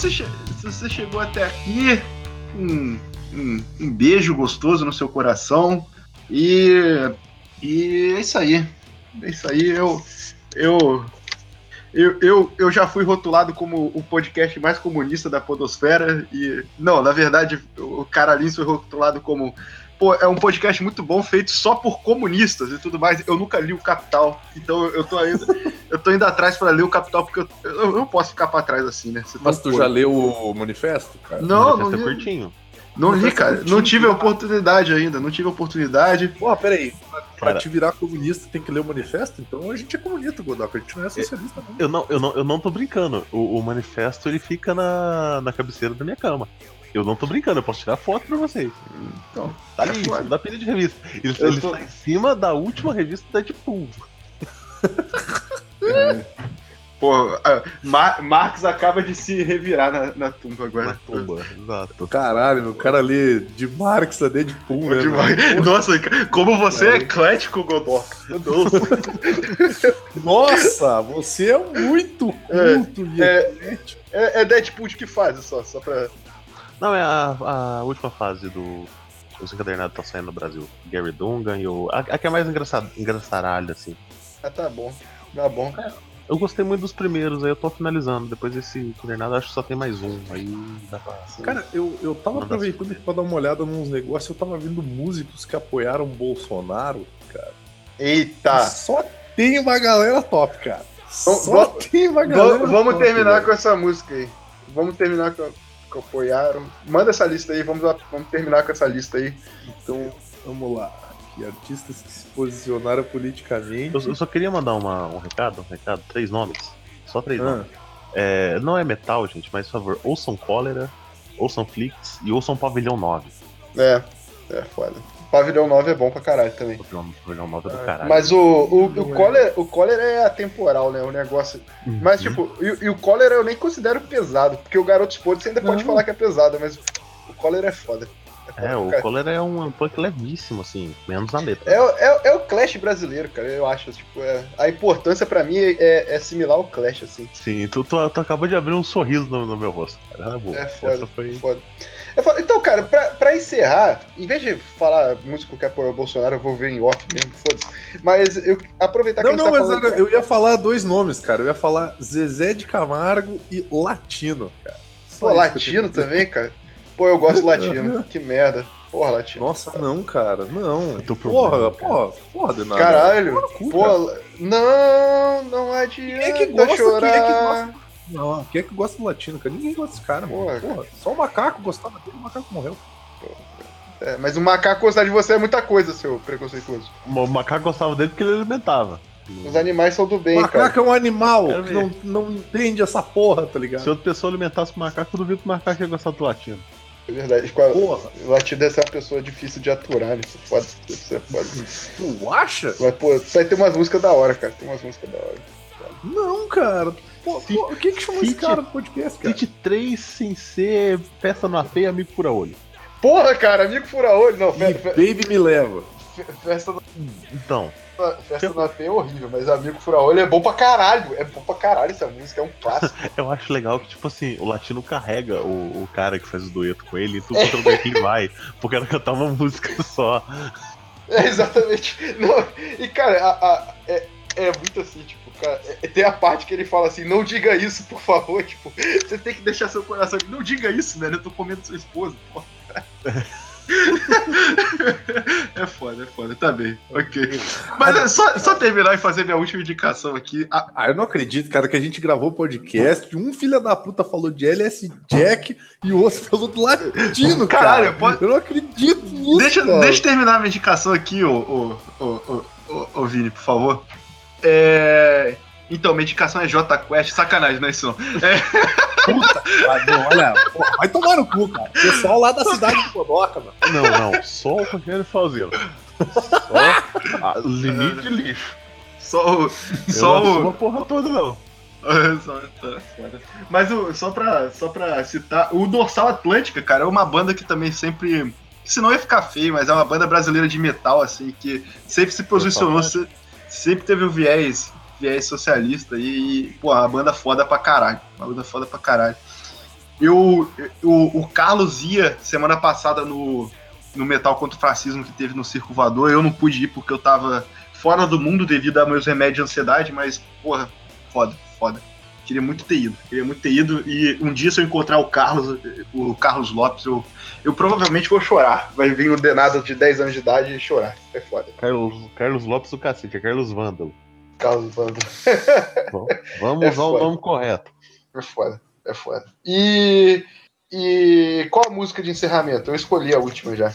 Speaker 1: Você se você chegou até aqui, um, um, um beijo gostoso no seu coração. E, e é isso aí. É isso aí. Eu, eu, eu, eu, eu já fui rotulado como o podcast mais comunista da Podosfera. E. Não, na verdade, o Caralins foi rotulado como. Pô, é um podcast muito bom, feito só por comunistas e tudo mais. Eu nunca li o Capital, então eu tô ainda, eu tô indo atrás pra ler o Capital, porque eu, eu não posso ficar pra trás assim, né? Você tá
Speaker 2: Mas tu
Speaker 1: pô,
Speaker 2: já leu o manifesto, cara?
Speaker 1: Não, não
Speaker 3: Deve ser
Speaker 1: li,
Speaker 3: curtinho.
Speaker 1: não li,
Speaker 2: Manifesto
Speaker 1: cara. Não tive a oportunidade ainda, não tive a oportunidade.
Speaker 2: Porra, peraí. Pra, pra
Speaker 3: Cara.
Speaker 2: te virar comunista tem que ler o manifesto? Então a gente é comunista, Godoka. A gente não é socialista, não.
Speaker 3: Eu não, eu não, eu não tô brincando. O, o manifesto ele fica na, na cabeceira da minha cama. Eu não tô brincando, eu posso tirar foto pra vocês.
Speaker 1: Então,
Speaker 3: Tá ali,
Speaker 1: Claro.
Speaker 3: da pilha de revista. Ele,
Speaker 1: Eu
Speaker 3: ele
Speaker 1: tô-
Speaker 3: tá em cima da última revista da Deadpool.
Speaker 1: Pô, a- Ma- Marx acaba de se revirar na, na tumba
Speaker 3: Na
Speaker 1: agora.
Speaker 3: tumba, exato.
Speaker 2: Caralho, meu cara lê de Marx a Deadpool,
Speaker 1: Pô,
Speaker 2: né? velho?
Speaker 1: Nossa, como você é eclético, Godoka. Meu Deus.
Speaker 2: Nossa, você é muito culto e
Speaker 1: é.
Speaker 2: eclético.
Speaker 1: É, é Deadpool de que fase só? Só pra.
Speaker 3: Não, é a, a última fase do. os encadernados estão saindo no Brasil. Gary Dungan e o. A, a que é mais engraçado, engraçaralho, assim.
Speaker 1: Ah, tá bom. Tá bom.
Speaker 3: Eu gostei muito dos primeiros, aí eu tô finalizando. Depois desse encadernado, acho que só tem mais um. Aí dá pra.
Speaker 2: Cara, eu, eu tava aproveitando pra dar uma olhada nos negócios, eu tava vendo músicos que apoiaram o Bolsonaro, cara.
Speaker 1: Eita!
Speaker 2: Só tem uma galera top, cara. Só tem uma galera
Speaker 1: Vamos,
Speaker 2: top,
Speaker 1: terminar com essa música aí. Vamos terminar com, com apoiaram. Manda essa lista aí, vamos, vamos terminar com essa lista aí.
Speaker 2: Então, vamos lá. Aqui, artistas que se posicionaram politicamente.
Speaker 3: Eu, eu só queria mandar uma- um recado, um recado, três nomes. Só três
Speaker 2: Ah,
Speaker 3: nomes. É, não é metal, gente, mas por favor, ouçam Cólera, ouçam Flix e ouçam Pavilhão 9.
Speaker 1: É, é foda. Pavilhão 9 é bom pra caralho também.
Speaker 3: Pavilhão, Pavilhão 9 é do
Speaker 2: Ah,
Speaker 3: caralho.
Speaker 1: Mas o, o, o,
Speaker 2: é.
Speaker 1: cólera, o cólera é atemporal, né? O negócio.
Speaker 3: Uhum.
Speaker 1: Mas, tipo, e, e o cólera eu nem considero pesado, porque o Garotos Podres você ainda pode falar que é pesado, mas o cólera é foda. foda
Speaker 3: É, o
Speaker 1: cara.
Speaker 3: Cólera é um punk levíssimo, assim, menos a letra.
Speaker 1: É, o- é, o- é o Clash brasileiro, cara, eu acho. Tipo, é- a importância pra mim é, é similar ao Clash, assim.
Speaker 3: Sim, tu, tu, tu acabou de abrir um sorriso no, no meu rosto. Cara. Na boa.
Speaker 1: É foda,
Speaker 3: Essa foi...
Speaker 1: foda. Foda. Então, cara, pra, pra encerrar, em vez de falar músico que apoia o Bolsonaro, eu vou ver em off mesmo, foda-se. Mas eu aproveitar que
Speaker 2: Não,
Speaker 1: a gente
Speaker 2: não,
Speaker 1: tá
Speaker 2: mas
Speaker 1: falando.
Speaker 2: eu ia falar dois nomes, cara. Eu ia falar Zezé de Camargo e Latino, cara. Só
Speaker 1: Pô, latino também, cara? Pô, eu gosto de latino. que merda. Porra, latino.
Speaker 2: Nossa, não, cara. Não. Porra,
Speaker 3: cara.
Speaker 2: porra, porra, Denado.
Speaker 1: Caralho.
Speaker 2: Cara.
Speaker 1: não, não adianta
Speaker 2: Quem é que gosta?
Speaker 1: chorar.
Speaker 2: Quem é que gosta? Não, quem é que gosta do latino, cara? Ninguém gosta desse cara, mano.
Speaker 1: Porra.
Speaker 2: Porra, só o macaco gostava dele, o macaco morreu.
Speaker 1: É, mas o macaco gostar de você é muita coisa, seu preconceituoso.
Speaker 3: O macaco gostava dele porque ele alimentava.
Speaker 1: Os animais são do
Speaker 2: O
Speaker 1: bem,
Speaker 2: macaco
Speaker 1: cara.
Speaker 2: é um animal que não, não entende essa porra, tá ligado?
Speaker 3: Se outra pessoa alimentasse o macaco, eu duvido que o macaco ia gostar do latino.
Speaker 1: É verdade. A-
Speaker 2: Porra,
Speaker 1: O latino deve ser uma pessoa difícil de aturar, né? Foda. Isso é foda.
Speaker 2: tu acha?
Speaker 1: Mas, pô, vai ter umas músicas da hora, cara. Tem umas músicas da hora.
Speaker 2: Não, cara. Pô,
Speaker 3: Cite-
Speaker 2: pô, quem que chamou esse cara do podcast, cara?
Speaker 3: Cite 3 sem ser festa no e amigo fura olho.
Speaker 1: Porra, cara, amigo fura-olho. Não, fe- fe-
Speaker 2: Baby me leva.
Speaker 1: fe- festa, no,
Speaker 3: Então,
Speaker 1: festa no AP é horrível, mas amigo fura-olho é bom pra caralho. É bom pra caralho essa música, é um clássico.
Speaker 3: eu acho legal que, tipo assim, o latino carrega o, o cara que faz o dueto com ele e tudo quanto é lugar que ele vai. Porque era cantar uma música só.
Speaker 1: É, exatamente. Não, e, cara, a- a- é, é muito assim, tipo, cara, é- tem a parte que ele fala assim, não diga isso, por favor, tipo, você tem que deixar seu coração, não diga isso, velho, eu tô comendo sua esposa, porra. É foda, é foda, tá bem, ok. Mas é só, só terminar e fazer minha última indicação aqui. A-
Speaker 2: Ah, eu não acredito, cara, que a gente gravou podcast. Um filho da puta falou de LS Jack e o outro falou do latino, cara.
Speaker 1: Caralho, pode-
Speaker 2: Eu não acredito nisso.
Speaker 1: deixa,
Speaker 2: cara.
Speaker 1: deixa eu terminar a minha indicação aqui, ô, ô, ô, ô, ô, ô, Vini, por favor. É. Então, minha indicação é J Quest, sacanagem, não é isso não.
Speaker 2: Puta, cara, não, olha, pô, vai tomar no cu, cara. Pessoal lá da cidade de Codoca, mano.
Speaker 3: Não, não, só o Rogério Fazenda. Só a limite de lixo.
Speaker 1: Só o.
Speaker 3: Eu
Speaker 1: Só
Speaker 3: não
Speaker 1: o.
Speaker 3: porra toda, não.
Speaker 1: Só- tá foda. Mas o, só, pra, só pra citar, o Dorsal Atlântica, cara, é uma banda que também sempre. Se não ia ficar feio, mas é uma banda brasileira de metal, assim, que sempre se posicionou, se- sempre teve um viés, viés socialista e, pô, uma banda foda pra caralho. Uma banda foda pra caralho. Eu, o, o Carlos ia semana passada no, no Metal contra o Fascismo que teve no Circo Voador. Eu não pude ir porque eu tava fora do mundo devido a meus remédios de ansiedade, mas, porra, foda, foda. Queria muito ter ido, queria muito ter ido. E um dia, se eu encontrar o Carlos, o Carlos Lopes, eu, eu provavelmente vou chorar. Vai vir um denado de 10 anos de idade e chorar. É foda.
Speaker 3: Carlos, Carlos Lopes do cacete, é Carlos Vândalo.
Speaker 1: Carlos Vando.
Speaker 3: Vamos, vamos
Speaker 1: É
Speaker 3: usar o
Speaker 1: foda.
Speaker 3: nome correto.
Speaker 1: É foda, é foda. E. E qual a música de encerramento? Eu escolhi a última já.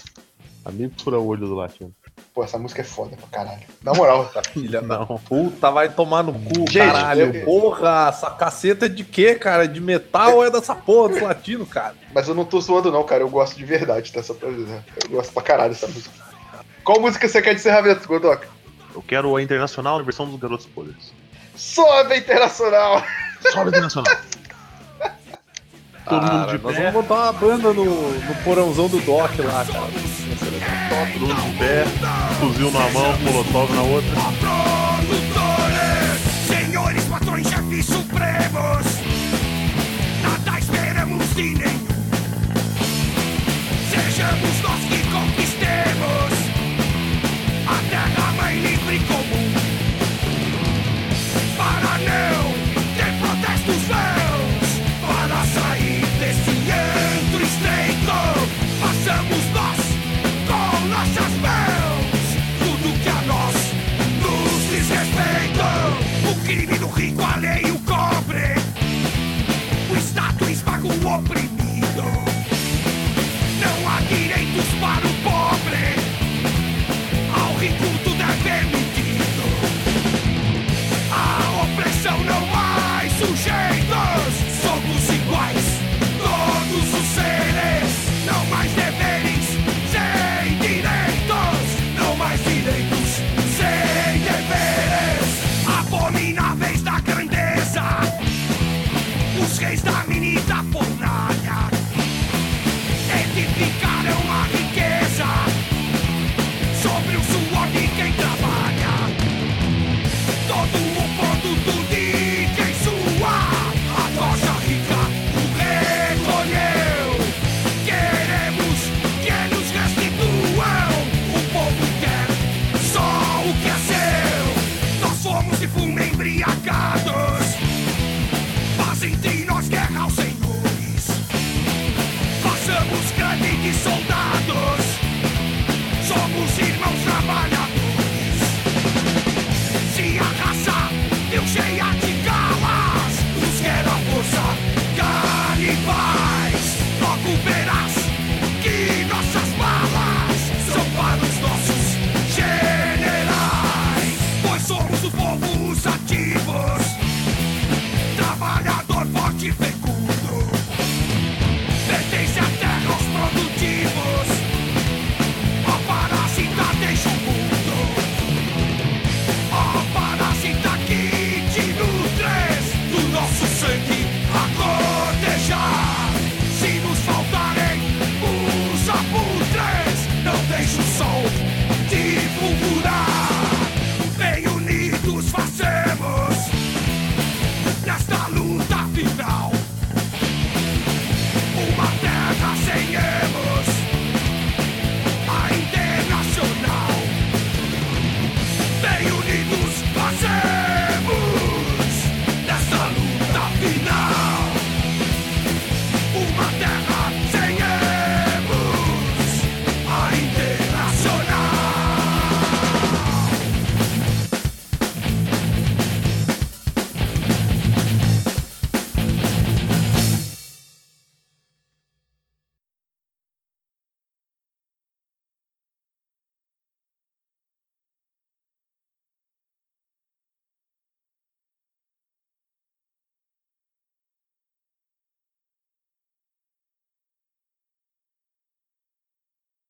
Speaker 3: Amigo fura olho do latino.
Speaker 1: Pô, essa música é foda pra caralho. Na moral.
Speaker 2: Filha da
Speaker 3: Não.
Speaker 2: puta, vai tomar no cu,
Speaker 1: Gente,
Speaker 2: caralho.
Speaker 1: eu-
Speaker 2: Porra, essa caceta é de quê, cara? De metal ou é dessa porra do latino, cara?
Speaker 1: Mas eu não tô zoando, não, cara. Eu gosto de verdade, tá? Só pra avisar. Eu gosto pra caralho dessa música. Qual música você quer de encerramento, Godoka?
Speaker 3: Eu quero a internacional na versão dos Garotos Podres.
Speaker 1: Sobe Internacional!
Speaker 3: Sobe a internacional. Todo mundo
Speaker 2: Cara,
Speaker 3: de
Speaker 2: nós
Speaker 3: pé,
Speaker 2: vamos botar uma banda no, no porãozão do Doc lá, cara.
Speaker 3: todo mundo de pé, fuzil na mão, molotov na outra.
Speaker 4: Senhores patrões, chefes supremos, nada esperamos de nenhum. Sejamos nós que